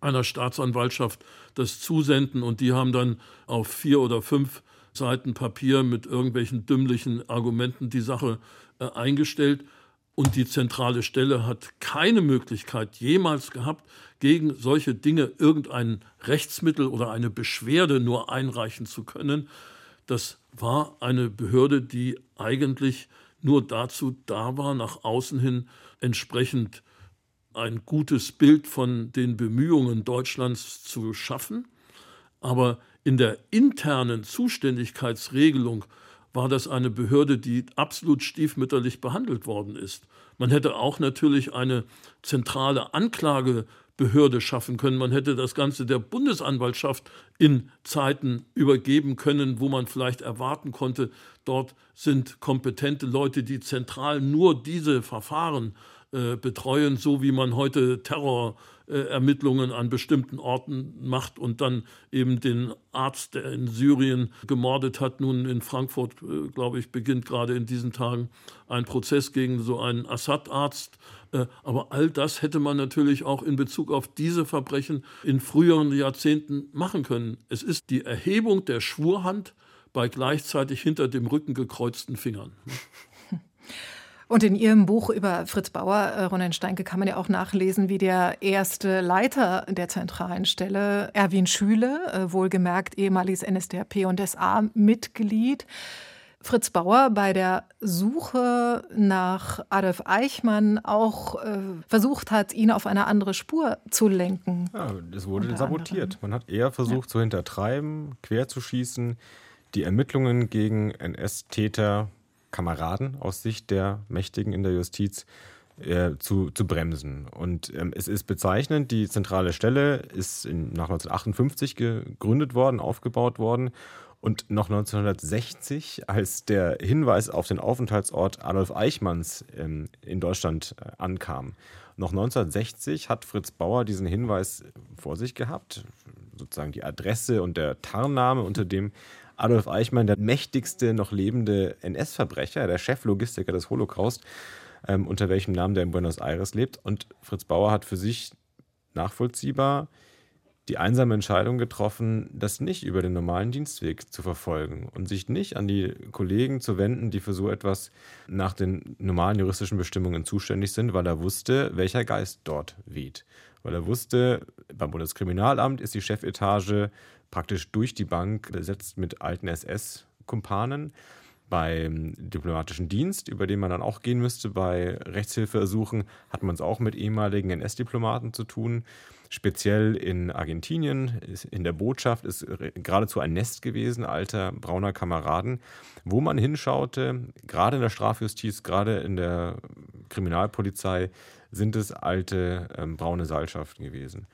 einer Staatsanwaltschaft das zusenden und die haben dann auf vier oder fünf Seiten Papier mit irgendwelchen dümmlichen Argumenten die Sache äh, eingestellt. Und die zentrale Stelle hat keine Möglichkeit jemals gehabt, gegen solche Dinge irgendein Rechtsmittel oder eine Beschwerde nur einreichen zu können. Das war eine Behörde, die eigentlich nur dazu da war, nach außen hin entsprechend ein gutes Bild von den Bemühungen Deutschlands zu schaffen. Aber in der internen Zuständigkeitsregelung war das eine Behörde, die absolut stiefmütterlich behandelt worden ist. Man hätte auch natürlich eine zentrale Anklagebehörde schaffen können. Man hätte das Ganze der Bundesanwaltschaft in Zeiten übergeben können, wo man vielleicht erwarten konnte, dort sind kompetente Leute, die zentral nur diese Verfahren äh, betreuen, so wie man heute Terrorermittlungen an bestimmten Orten macht und dann eben den Arzt, der in Syrien gemordet hat, nun in Frankfurt, äh, glaube ich, beginnt gerade in diesen Tagen ein Prozess gegen so einen Assad-Arzt. Äh, aber all das hätte man natürlich auch in Bezug auf diese Verbrechen in früheren Jahrzehnten machen können. Es ist die Erhebung der Schwurhand bei gleichzeitig hinter dem Rücken gekreuzten Fingern. [laughs] Und in Ihrem Buch über Fritz Bauer, äh, Ronen Steinke, kann man ja auch nachlesen, wie der erste Leiter der zentralen Stelle, Erwin Schüle, äh, wohlgemerkt ehemaliges NSDAP und SA-Mitglied, Fritz Bauer bei der Suche nach Adolf Eichmann auch äh, versucht hat, ihn auf eine andere Spur zu lenken. Ja, das wurde sabotiert. Man hat eher versucht ja. zu hintertreiben, querzuschießen, die Ermittlungen gegen NS-Täter Kameraden aus Sicht der Mächtigen in der Justiz äh, zu, zu bremsen. Und ähm, es ist bezeichnend, die zentrale Stelle ist in, nach 1958 gegründet worden, aufgebaut worden. Und noch 1960, als der Hinweis auf den Aufenthaltsort Adolf Eichmanns ähm, in Deutschland äh, ankam, noch 1960 hat Fritz Bauer diesen Hinweis vor sich gehabt, sozusagen die Adresse und der Tarnname, unter dem Adolf Eichmann, der mächtigste noch lebende NS-Verbrecher, der Cheflogistiker des Holocaust, ähm, unter welchem Namen der in Buenos Aires lebt. Und Fritz Bauer hat für sich nachvollziehbar die einsame Entscheidung getroffen, das nicht über den normalen Dienstweg zu verfolgen und sich nicht an die Kollegen zu wenden, die für so etwas nach den normalen juristischen Bestimmungen zuständig sind, weil er wusste, welcher Geist dort weht. Weil er wusste, beim Bundeskriminalamt ist die Chefetage praktisch durch die Bank besetzt mit alten SS-Kumpanen. Beim diplomatischen Dienst, über den man dann auch gehen müsste, bei Rechtshilfeersuchen, hat man es auch mit ehemaligen NS-Diplomaten zu tun. Speziell in Argentinien, in der Botschaft, ist geradezu ein Nest gewesen, alter brauner Kameraden, wo man hinschaute, gerade in der Strafjustiz, gerade in der Kriminalpolizei, sind es alte ähm, braune Seilschaften gewesen.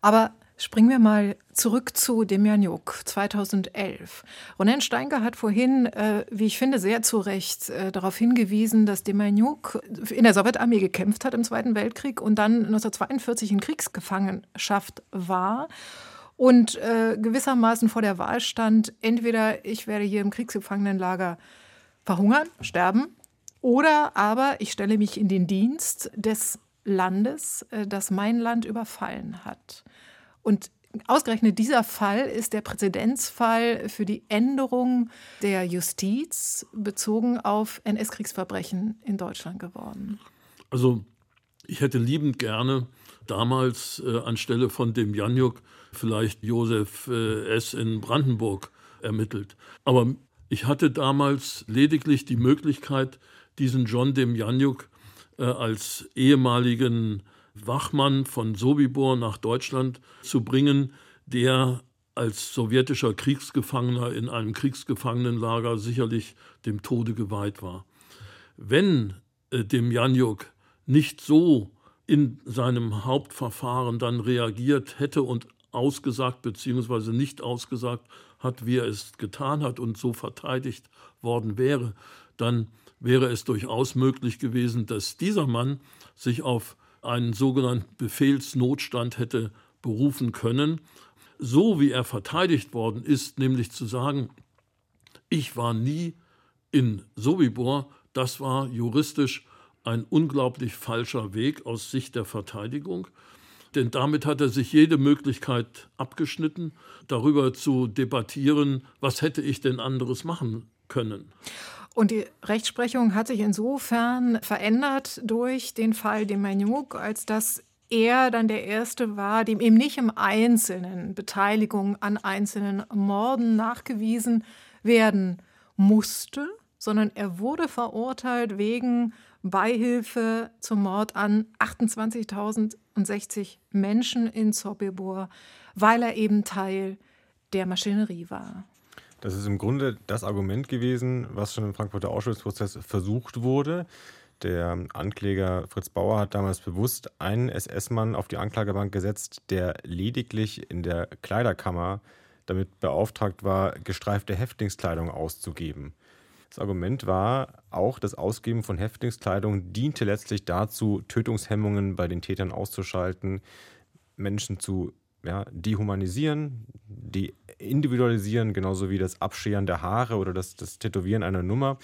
Aber Springen wir mal zurück zu Demjanjuk 2011. Ronen Steinke hat vorhin, äh, wie ich finde, sehr zu Recht äh, darauf hingewiesen, dass Demjanjuk in der Sowjetarmee gekämpft hat im Zweiten Weltkrieg und dann 1942 in Kriegsgefangenschaft war und äh, gewissermaßen vor der Wahl stand, entweder ich werde hier im Kriegsgefangenenlager verhungern, sterben, oder aber ich stelle mich in den Dienst des Landes, äh, das mein Land überfallen hat. Und ausgerechnet dieser Fall ist der Präzedenzfall für die Änderung der Justiz bezogen auf NS-Kriegsverbrechen in Deutschland geworden. Also ich hätte liebend gerne damals äh, anstelle von dem Janjuk vielleicht Josef äh, S. in Brandenburg ermittelt. Aber ich hatte damals lediglich die Möglichkeit, diesen John Demjanjuk äh, als ehemaligen Wachmann von Sobibor nach Deutschland zu bringen, der als sowjetischer Kriegsgefangener in einem Kriegsgefangenenlager sicherlich dem Tode geweiht war. Wenn äh, dem Janjuk nicht so in seinem Hauptverfahren dann reagiert hätte und ausgesagt bzw. nicht ausgesagt hat, wie er es getan hat und so verteidigt worden wäre, dann wäre es durchaus möglich gewesen, dass dieser Mann sich auf einen sogenannten Befehlsnotstand hätte berufen können, so wie er verteidigt worden ist, nämlich zu sagen, ich war nie in Sobibor, das war juristisch ein unglaublich falscher Weg aus Sicht der Verteidigung. Denn damit hat er sich jede Möglichkeit abgeschnitten, darüber zu debattieren, was hätte ich denn anderes machen können. Und die Rechtsprechung hat sich insofern verändert durch den Fall Demaniuk, als dass er dann der Erste war, dem eben nicht im Einzelnen Beteiligung an einzelnen Morden nachgewiesen werden musste, sondern er wurde verurteilt wegen Beihilfe zum Mord an 28.060 Menschen in Sobibor, weil er eben Teil der Maschinerie war. Das ist im Grunde das Argument gewesen, was schon im Frankfurter Ausschussprozess versucht wurde. Der Ankläger Fritz Bauer hat damals bewusst einen SS-Mann auf die Anklagebank gesetzt, der lediglich in der Kleiderkammer damit beauftragt war, gestreifte Häftlingskleidung auszugeben. Das Argument war auch, das Ausgeben von Häftlingskleidung diente letztlich dazu, Tötungshemmungen bei den Tätern auszuschalten, Menschen zu ja, dehumanisieren, die individualisieren, genauso wie das Abscheren der Haare oder das, das Tätowieren einer Nummer.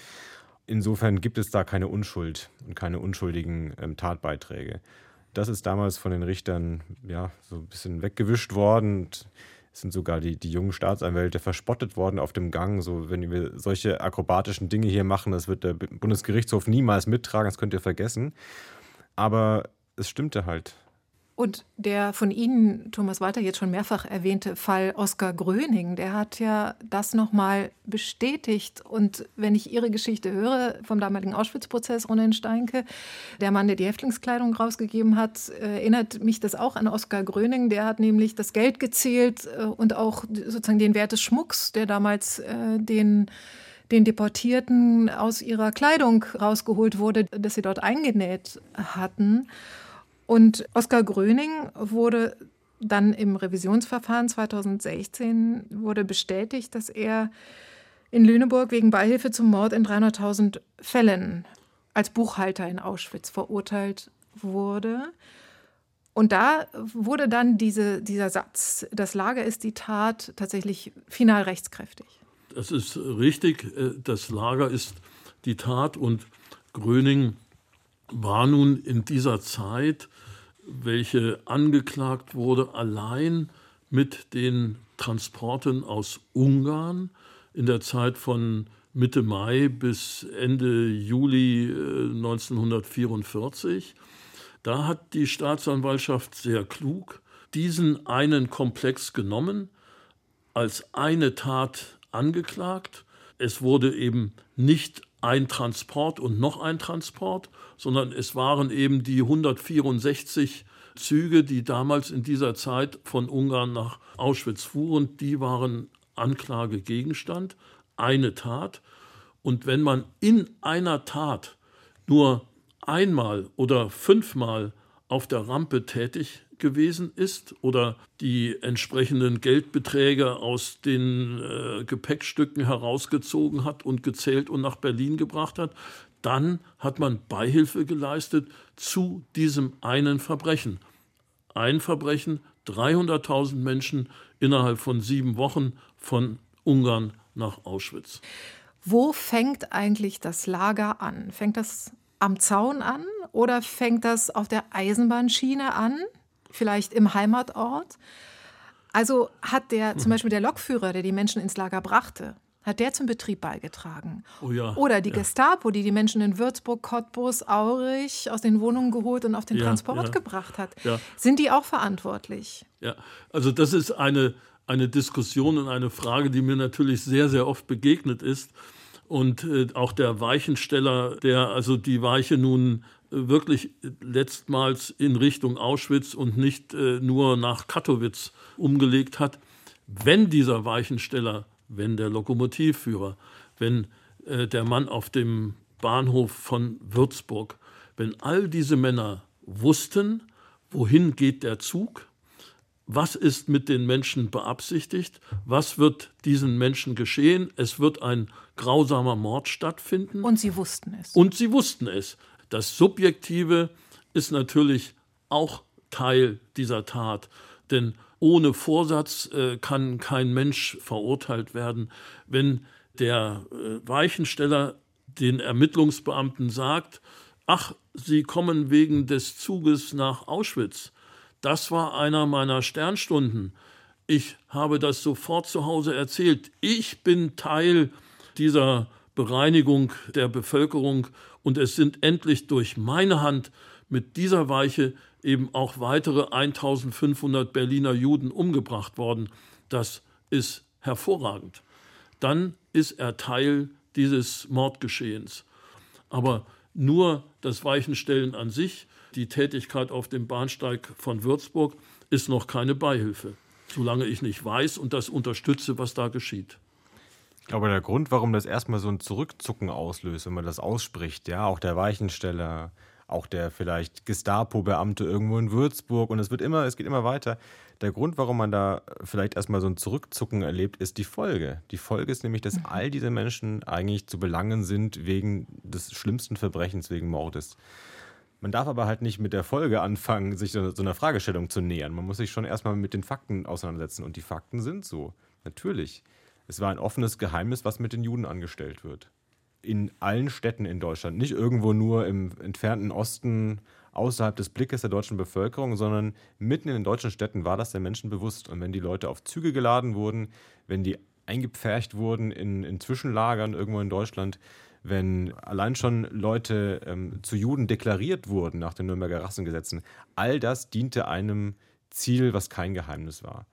Insofern gibt es da keine Unschuld und keine unschuldigen ähm, Tatbeiträge. Das ist damals von den Richtern ja so ein bisschen weggewischt worden. Es sind sogar die, die jungen Staatsanwälte verspottet worden auf dem Gang. So, wenn wir solche akrobatischen Dinge hier machen, das wird der Bundesgerichtshof niemals mittragen, das könnt ihr vergessen. Aber es stimmte halt. Und der von Ihnen, Thomas Walter, jetzt schon mehrfach erwähnte Fall Oskar Gröning, der hat ja das nochmal bestätigt. Und wenn ich Ihre Geschichte höre vom damaligen Auschwitz-Prozess, Ronen Steinke, der Mann, der die Häftlingskleidung rausgegeben hat, erinnert mich das auch an Oskar Gröning. Der hat nämlich das Geld gezählt äh, und auch sozusagen den Wert des Schmucks, der damals äh, den den Deportierten aus ihrer Kleidung rausgeholt wurde, dass sie dort eingenäht hatten. Und Oskar Gröning wurde dann im Revisionsverfahren 2016 wurde bestätigt, dass er in Lüneburg wegen Beihilfe zum Mord in 300.000 Fällen als Buchhalter in Auschwitz verurteilt wurde. Und da wurde dann diese, dieser Satz, das Lager ist die Tat, tatsächlich final rechtskräftig. Das ist richtig, äh, das Lager ist die Tat und Gröning war nun in dieser Zeit, welche angeklagt wurde, allein mit den Transporten aus Ungarn in der Zeit von Mitte Mai bis Ende Juli 1944. Äh, da hat die Staatsanwaltschaft sehr klug diesen einen Komplex genommen, als eine Tat angeklagt. Es wurde eben nicht ein Transport und noch ein Transport, sondern es waren eben die 164 Züge, die damals in dieser Zeit von Ungarn nach Auschwitz fuhren, die waren Anklagegegenstand, eine Tat. Und wenn man in einer Tat nur einmal oder fünfmal auf der Rampe tätig gewesen ist oder die entsprechenden Geldbeträge aus den äh, Gepäckstücken herausgezogen hat und gezählt und nach Berlin gebracht hat, dann hat man Beihilfe geleistet zu diesem einen Verbrechen. Ein Verbrechen, 300.000 Menschen innerhalb von sieben Wochen von Ungarn nach Auschwitz. Wo fängt eigentlich das Lager an? Fängt das am Zaun an oder fängt das auf der Eisenbahnschiene an? Vielleicht im Heimatort. Also hat der zum Beispiel der Lokführer, der die Menschen ins Lager brachte, hat der zum Betrieb beigetragen. Oh ja, Oder die ja. Gestapo, die die Menschen in Würzburg, Cottbus, Aurich aus den Wohnungen geholt und auf den Ja, Transport gebracht hat. Sind die auch verantwortlich? Ja, also das ist eine, eine Diskussion und eine Frage, die mir natürlich sehr, sehr oft begegnet ist. Und äh, auch der Weichensteller, der also die Weiche nun wirklich letztmals in Richtung Auschwitz und nicht äh, nur nach Katowice umgelegt hat, wenn dieser Weichensteller, wenn der Lokomotivführer, wenn äh, der Mann auf dem Bahnhof von Würzburg, wenn all diese Männer wussten, wohin geht der Zug, was ist mit den Menschen beabsichtigt, was wird diesen Menschen geschehen, es wird ein grausamer Mord stattfinden. Und sie wussten es. Und sie wussten es. Das Subjektive ist natürlich auch Teil dieser Tat. Denn ohne Vorsatz äh, kann kein Mensch verurteilt werden. Wenn der äh, Weichensteller den Ermittlungsbeamten sagt, ach, Sie kommen wegen des Zuges nach Auschwitz, das war einer meiner Sternstunden. Ich habe das sofort zu Hause erzählt. Ich bin Teil dieser Bereinigung der Bevölkerung und es sind endlich durch meine Hand mit dieser Weiche eben auch weitere 1500 Berliner Juden umgebracht worden. Das ist hervorragend. Dann ist er Teil dieses Mordgeschehens. Aber nur das Weichenstellen an sich, die Tätigkeit auf dem Bahnsteig von Würzburg, ist noch keine Beihilfe, solange ich nicht weiß und das unterstütze, was da geschieht. Ich glaube, der Grund, warum das erstmal so ein Zurückzucken auslöst, wenn man das ausspricht, ja, auch der Weichensteller, auch der vielleicht Gestapo-Beamte irgendwo in Würzburg und es wird immer, es geht immer weiter. Der Grund, warum man da vielleicht erstmal so ein Zurückzucken erlebt, ist die Folge. Die Folge ist nämlich, dass all diese Menschen eigentlich zu belangen sind wegen des schlimmsten Verbrechens, wegen Mordes. Man darf aber halt nicht mit der Folge anfangen, sich so so einer Fragestellung zu nähern. Man muss sich schon erstmal mit den Fakten auseinandersetzen. Und die Fakten sind so. Natürlich. Es war ein offenes Geheimnis, was mit den Juden angestellt wird. in allen Städten in Deutschland, nicht irgendwo nur im entfernten Osten außerhalb des Blickes der deutschen Bevölkerung, sondern mitten in den deutschen Städten war das den Menschen bewusst. Und wenn die Leute auf Züge geladen wurden, wenn die eingepfercht wurden in, in Zwischenlagern irgendwo in Deutschland, wenn allein schon Leute ähm, zu Juden deklariert wurden nach den Nürnberger Rassengesetzen, all das diente einem Ziel, was kein Geheimnis war.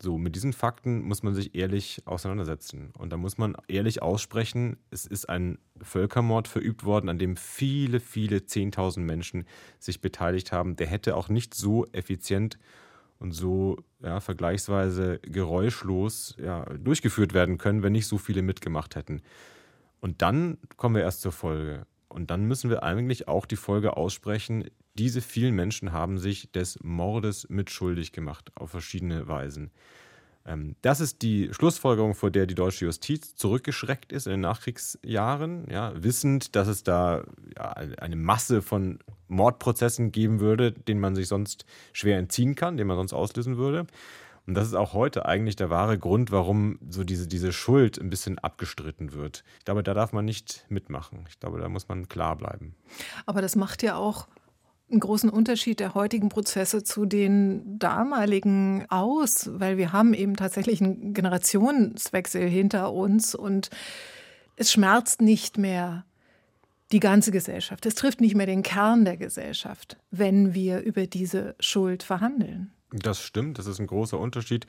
So, mit diesen Fakten muss man sich ehrlich auseinandersetzen. Und da muss man ehrlich aussprechen, es ist ein Völkermord verübt worden, an dem viele, viele Zehntausend Menschen sich beteiligt haben. Der hätte auch nicht so effizient und so ja, vergleichsweise geräuschlos ja, durchgeführt werden können, wenn nicht so viele mitgemacht hätten. Und dann kommen wir erst zur Folge. Und dann müssen wir eigentlich auch die Folge aussprechen, diese vielen Menschen haben sich des Mordes mitschuldig gemacht, auf verschiedene Weisen. Ähm, das ist die Schlussfolgerung, vor der die deutsche Justiz zurückgeschreckt ist in den Nachkriegsjahren, ja, wissend, dass es da ja, eine Masse von Mordprozessen geben würde, denen man sich sonst schwer entziehen kann, den man sonst auslösen würde. Und das ist auch heute eigentlich der wahre Grund, warum so diese, diese Schuld ein bisschen abgestritten wird. Ich glaube, da darf man nicht mitmachen. Ich glaube, da muss man klar bleiben. Aber das macht ja auch einen großen Unterschied der heutigen Prozesse zu den damaligen aus, weil wir haben eben tatsächlich einen Generationswechsel hinter uns und es schmerzt nicht mehr die ganze Gesellschaft. Es trifft nicht mehr den Kern der Gesellschaft, wenn wir über diese Schuld verhandeln. Das stimmt, das ist ein großer Unterschied.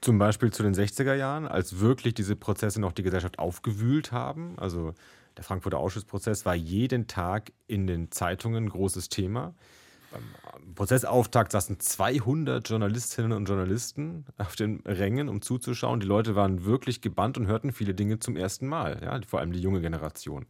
Zum Beispiel zu den 60er Jahren, als wirklich diese Prozesse noch die Gesellschaft aufgewühlt haben. Also der Frankfurter Ausschussprozess war jeden Tag in den Zeitungen ein großes Thema. Beim Prozessauftakt saßen 200 Journalistinnen und Journalisten auf den Rängen, um zuzuschauen. Die Leute waren wirklich gebannt und hörten viele Dinge zum ersten Mal, ja, vor allem die junge Generation.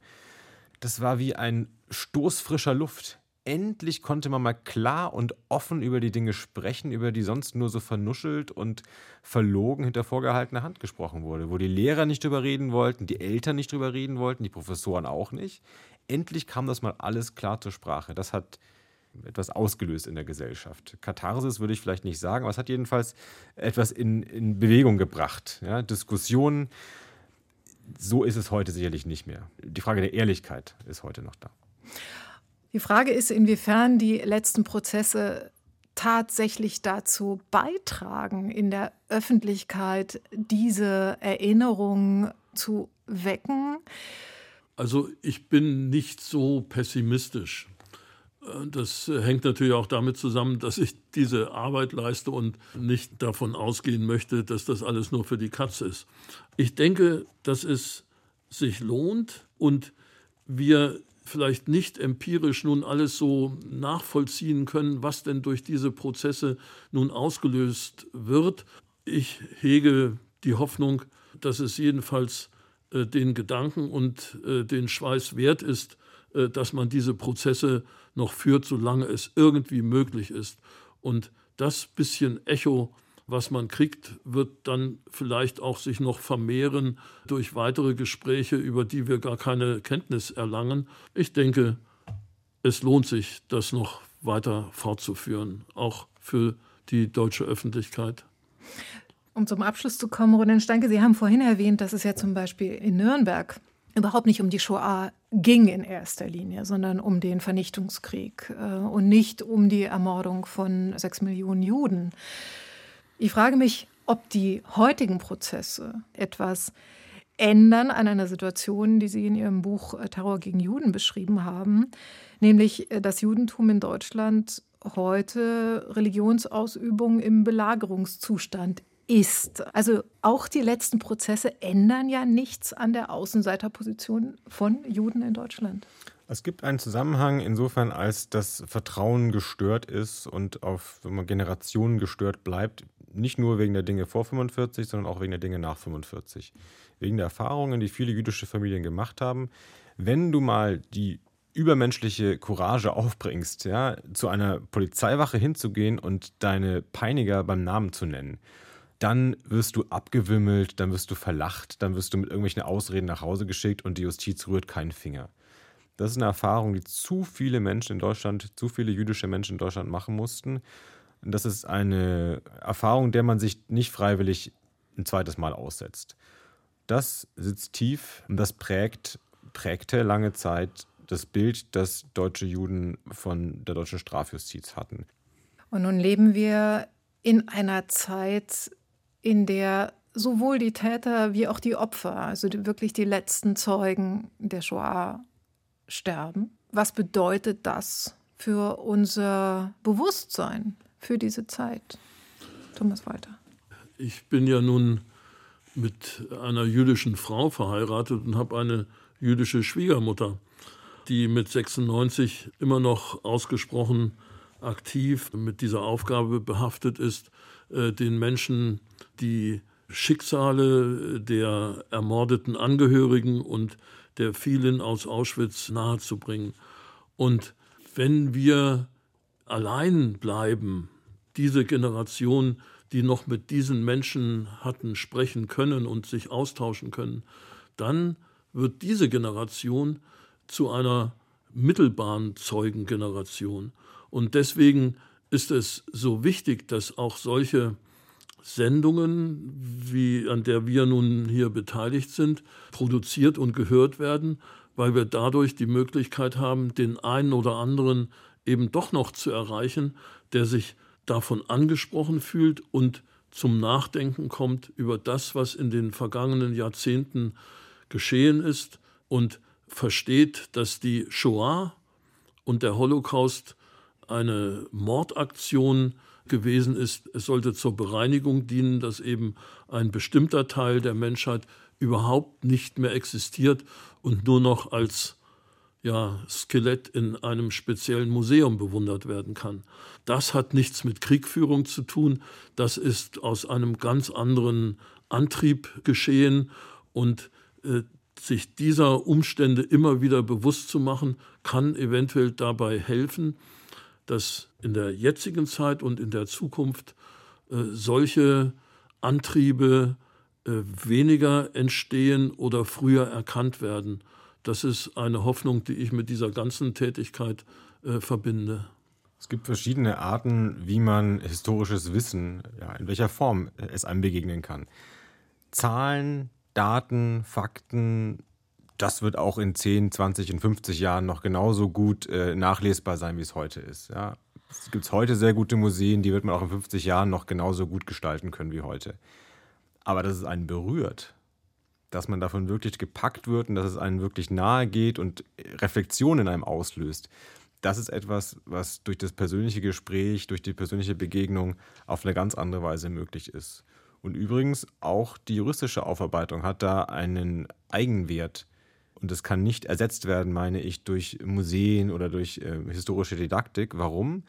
Das war wie ein Stoß frischer Luft endlich konnte man mal klar und offen über die Dinge sprechen, über die sonst nur so vernuschelt und verlogen hinter vorgehaltener Hand gesprochen wurde, wo die Lehrer nicht drüber reden wollten, die Eltern nicht drüber reden wollten, die Professoren auch nicht. Endlich kam das mal alles klar zur Sprache. Das hat etwas ausgelöst in der Gesellschaft. Katharsis würde ich vielleicht nicht sagen, aber es hat jedenfalls etwas in, in Bewegung gebracht. Ja, Diskussionen, so ist es heute sicherlich nicht mehr. Die Frage der Ehrlichkeit ist heute noch da. Die Frage ist, inwiefern die letzten Prozesse tatsächlich dazu beitragen, in der Öffentlichkeit diese Erinnerung zu wecken? Also ich bin nicht so pessimistisch. Das hängt natürlich auch damit zusammen, dass ich diese Arbeit leiste und nicht davon ausgehen möchte, dass das alles nur für die Katze ist. Ich denke, dass es sich lohnt und wir vielleicht nicht empirisch nun alles so nachvollziehen können, was denn durch diese Prozesse nun ausgelöst wird. Ich hege die Hoffnung, dass es jedenfalls äh, den Gedanken und äh, den Schweiß wert ist, äh, dass man diese Prozesse noch führt, solange es irgendwie möglich ist. Und das bisschen Echo was man kriegt, wird dann vielleicht auch sich noch vermehren durch weitere Gespräche, über die wir gar keine Kenntnis erlangen. Ich denke, es lohnt sich, das noch weiter fortzuführen, auch für die deutsche Öffentlichkeit. Um zum Abschluss zu kommen, Roland Steinke, Sie haben vorhin erwähnt, dass es ja zum Beispiel in Nürnberg überhaupt nicht um die Shoah ging in erster Linie, sondern um den Vernichtungskrieg äh, und nicht um die Ermordung von sechs Millionen Juden. Ich frage mich, ob die heutigen Prozesse etwas ändern an einer Situation, die Sie in Ihrem Buch äh, Terror gegen Juden beschrieben haben, nämlich äh, das Judentum in Deutschland heute Religionsausübung im Belagerungszustand ist. Also auch die letzten Prozesse ändern ja nichts an der Außenseiterposition von Juden in Deutschland. Es gibt einen Zusammenhang insofern, als das Vertrauen gestört ist und auf Generationen gestört bleibt nicht nur wegen der Dinge vor 45, sondern auch wegen der Dinge nach 45. Wegen der Erfahrungen, die viele jüdische Familien gemacht haben. Wenn du mal die übermenschliche Courage aufbringst, ja, zu einer Polizeiwache hinzugehen und deine Peiniger beim Namen zu nennen, dann wirst du abgewimmelt, dann wirst du verlacht, dann wirst du mit irgendwelchen Ausreden nach Hause geschickt und die Justiz rührt keinen Finger. Das ist eine Erfahrung, die zu viele Menschen in Deutschland, zu viele jüdische Menschen in Deutschland machen mussten. Das ist eine Erfahrung, der man sich nicht freiwillig ein zweites Mal aussetzt. Das sitzt tief und das prägt prägte lange Zeit das Bild, das deutsche Juden von der deutschen Strafjustiz hatten. Und nun leben wir in einer Zeit, in der sowohl die Täter wie auch die Opfer, also wirklich die letzten Zeugen der Shoah, sterben. Was bedeutet das für unser Bewusstsein für diese Zeit? Thomas Walter. Ich bin ja nun mit einer jüdischen Frau verheiratet und habe eine jüdische Schwiegermutter, die mit 96 immer noch ausgesprochen aktiv mit dieser Aufgabe behaftet ist, äh, den Menschen die Schicksale der ermordeten Angehörigen und der vielen aus Auschwitz nahezubringen. Und wenn wir allein bleiben, diese Generation, die noch mit diesen Menschen hatten sprechen können und sich austauschen können, dann wird diese Generation zu einer mittelbaren Zeugengeneration. Und deswegen ist es so wichtig, dass auch solche Sendungen, wie an der wir nun hier beteiligt sind, produziert und gehört werden, weil wir dadurch die Möglichkeit haben, den einen oder anderen eben doch noch zu erreichen, der sich davon angesprochen fühlt und zum Nachdenken kommt über das, was in den vergangenen Jahrzehnten geschehen ist und versteht, dass die Shoah und der Holocaust eine Mordaktion gewesen ist. Es sollte zur Bereinigung dienen, dass eben ein bestimmter Teil der Menschheit überhaupt nicht mehr existiert und nur noch als ja, Skelett in einem speziellen Museum bewundert werden kann. Das hat nichts mit Kriegführung zu tun. Das ist aus einem ganz anderen Antrieb geschehen und äh, sich dieser Umstände immer wieder bewusst zu machen, kann eventuell dabei helfen, dass in der jetzigen Zeit und in der Zukunft äh, solche Antriebe äh, weniger entstehen oder früher erkannt werden. Das ist eine Hoffnung, die ich mit dieser ganzen Tätigkeit äh, verbinde. Es gibt verschiedene Arten, wie man historisches Wissen, ja, in welcher Form es einem begegnen kann. Zahlen, Daten, Fakten, das wird auch in 10, 20 und 50 Jahren noch genauso gut äh, nachlesbar sein, wie es heute ist. Ja. Es gibt heute sehr gute Museen, die wird man auch in 50 Jahren noch genauso gut gestalten können wie heute. Aber dass es einen berührt, dass man davon wirklich gepackt wird und dass es einen wirklich nahe geht und Reflexionen in einem auslöst, das ist etwas, was durch das persönliche Gespräch, durch die persönliche Begegnung auf eine ganz andere Weise möglich ist. Und übrigens auch die juristische Aufarbeitung hat da einen Eigenwert, und das kann nicht ersetzt werden, meine ich, durch Museen oder durch äh, historische Didaktik. Warum?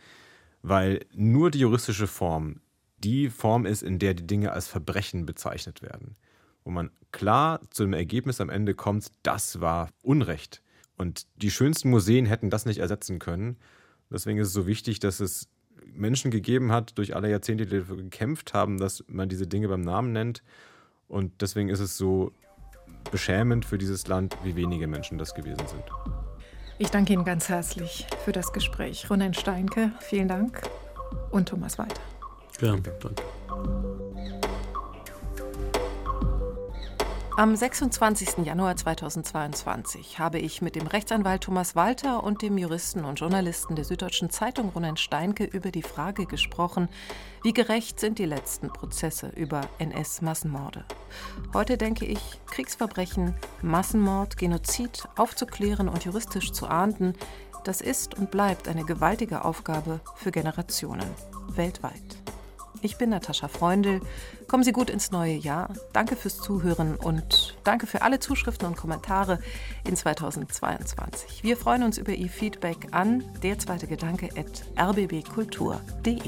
Weil nur die juristische Form die Form ist, in der die Dinge als Verbrechen bezeichnet werden. Wo man klar zu dem Ergebnis am Ende kommt, das war Unrecht. Und die schönsten Museen hätten das nicht ersetzen können. Deswegen ist es so wichtig, dass es Menschen gegeben hat, durch alle Jahrzehnte, die dafür gekämpft haben, dass man diese Dinge beim Namen nennt. Und deswegen ist es so beschämend für dieses Land, wie wenige Menschen das gewesen sind. Ich danke Ihnen ganz herzlich für das Gespräch. Ronen Steinke, vielen Dank. Und Thomas Walter. Ja, danke. Am 26. Januar 2022 habe ich mit dem Rechtsanwalt Thomas Walter und dem Juristen und Journalisten der Süddeutschen Zeitung Ronen Steinke über die Frage gesprochen, wie gerecht sind die letzten Prozesse über NS-Massenmorde. Heute denke ich, Kriegsverbrechen, Massenmord, Genozid aufzuklären und juristisch zu ahnden, das ist und bleibt eine gewaltige Aufgabe für Generationen weltweit. Ich bin Natascha Freundl. Kommen Sie gut ins neue Jahr. Danke fürs Zuhören und danke für alle Zuschriften und Kommentare in 2022. Wir freuen uns über Ihr Feedback an der zweite Gedanke at rbbkultur.de.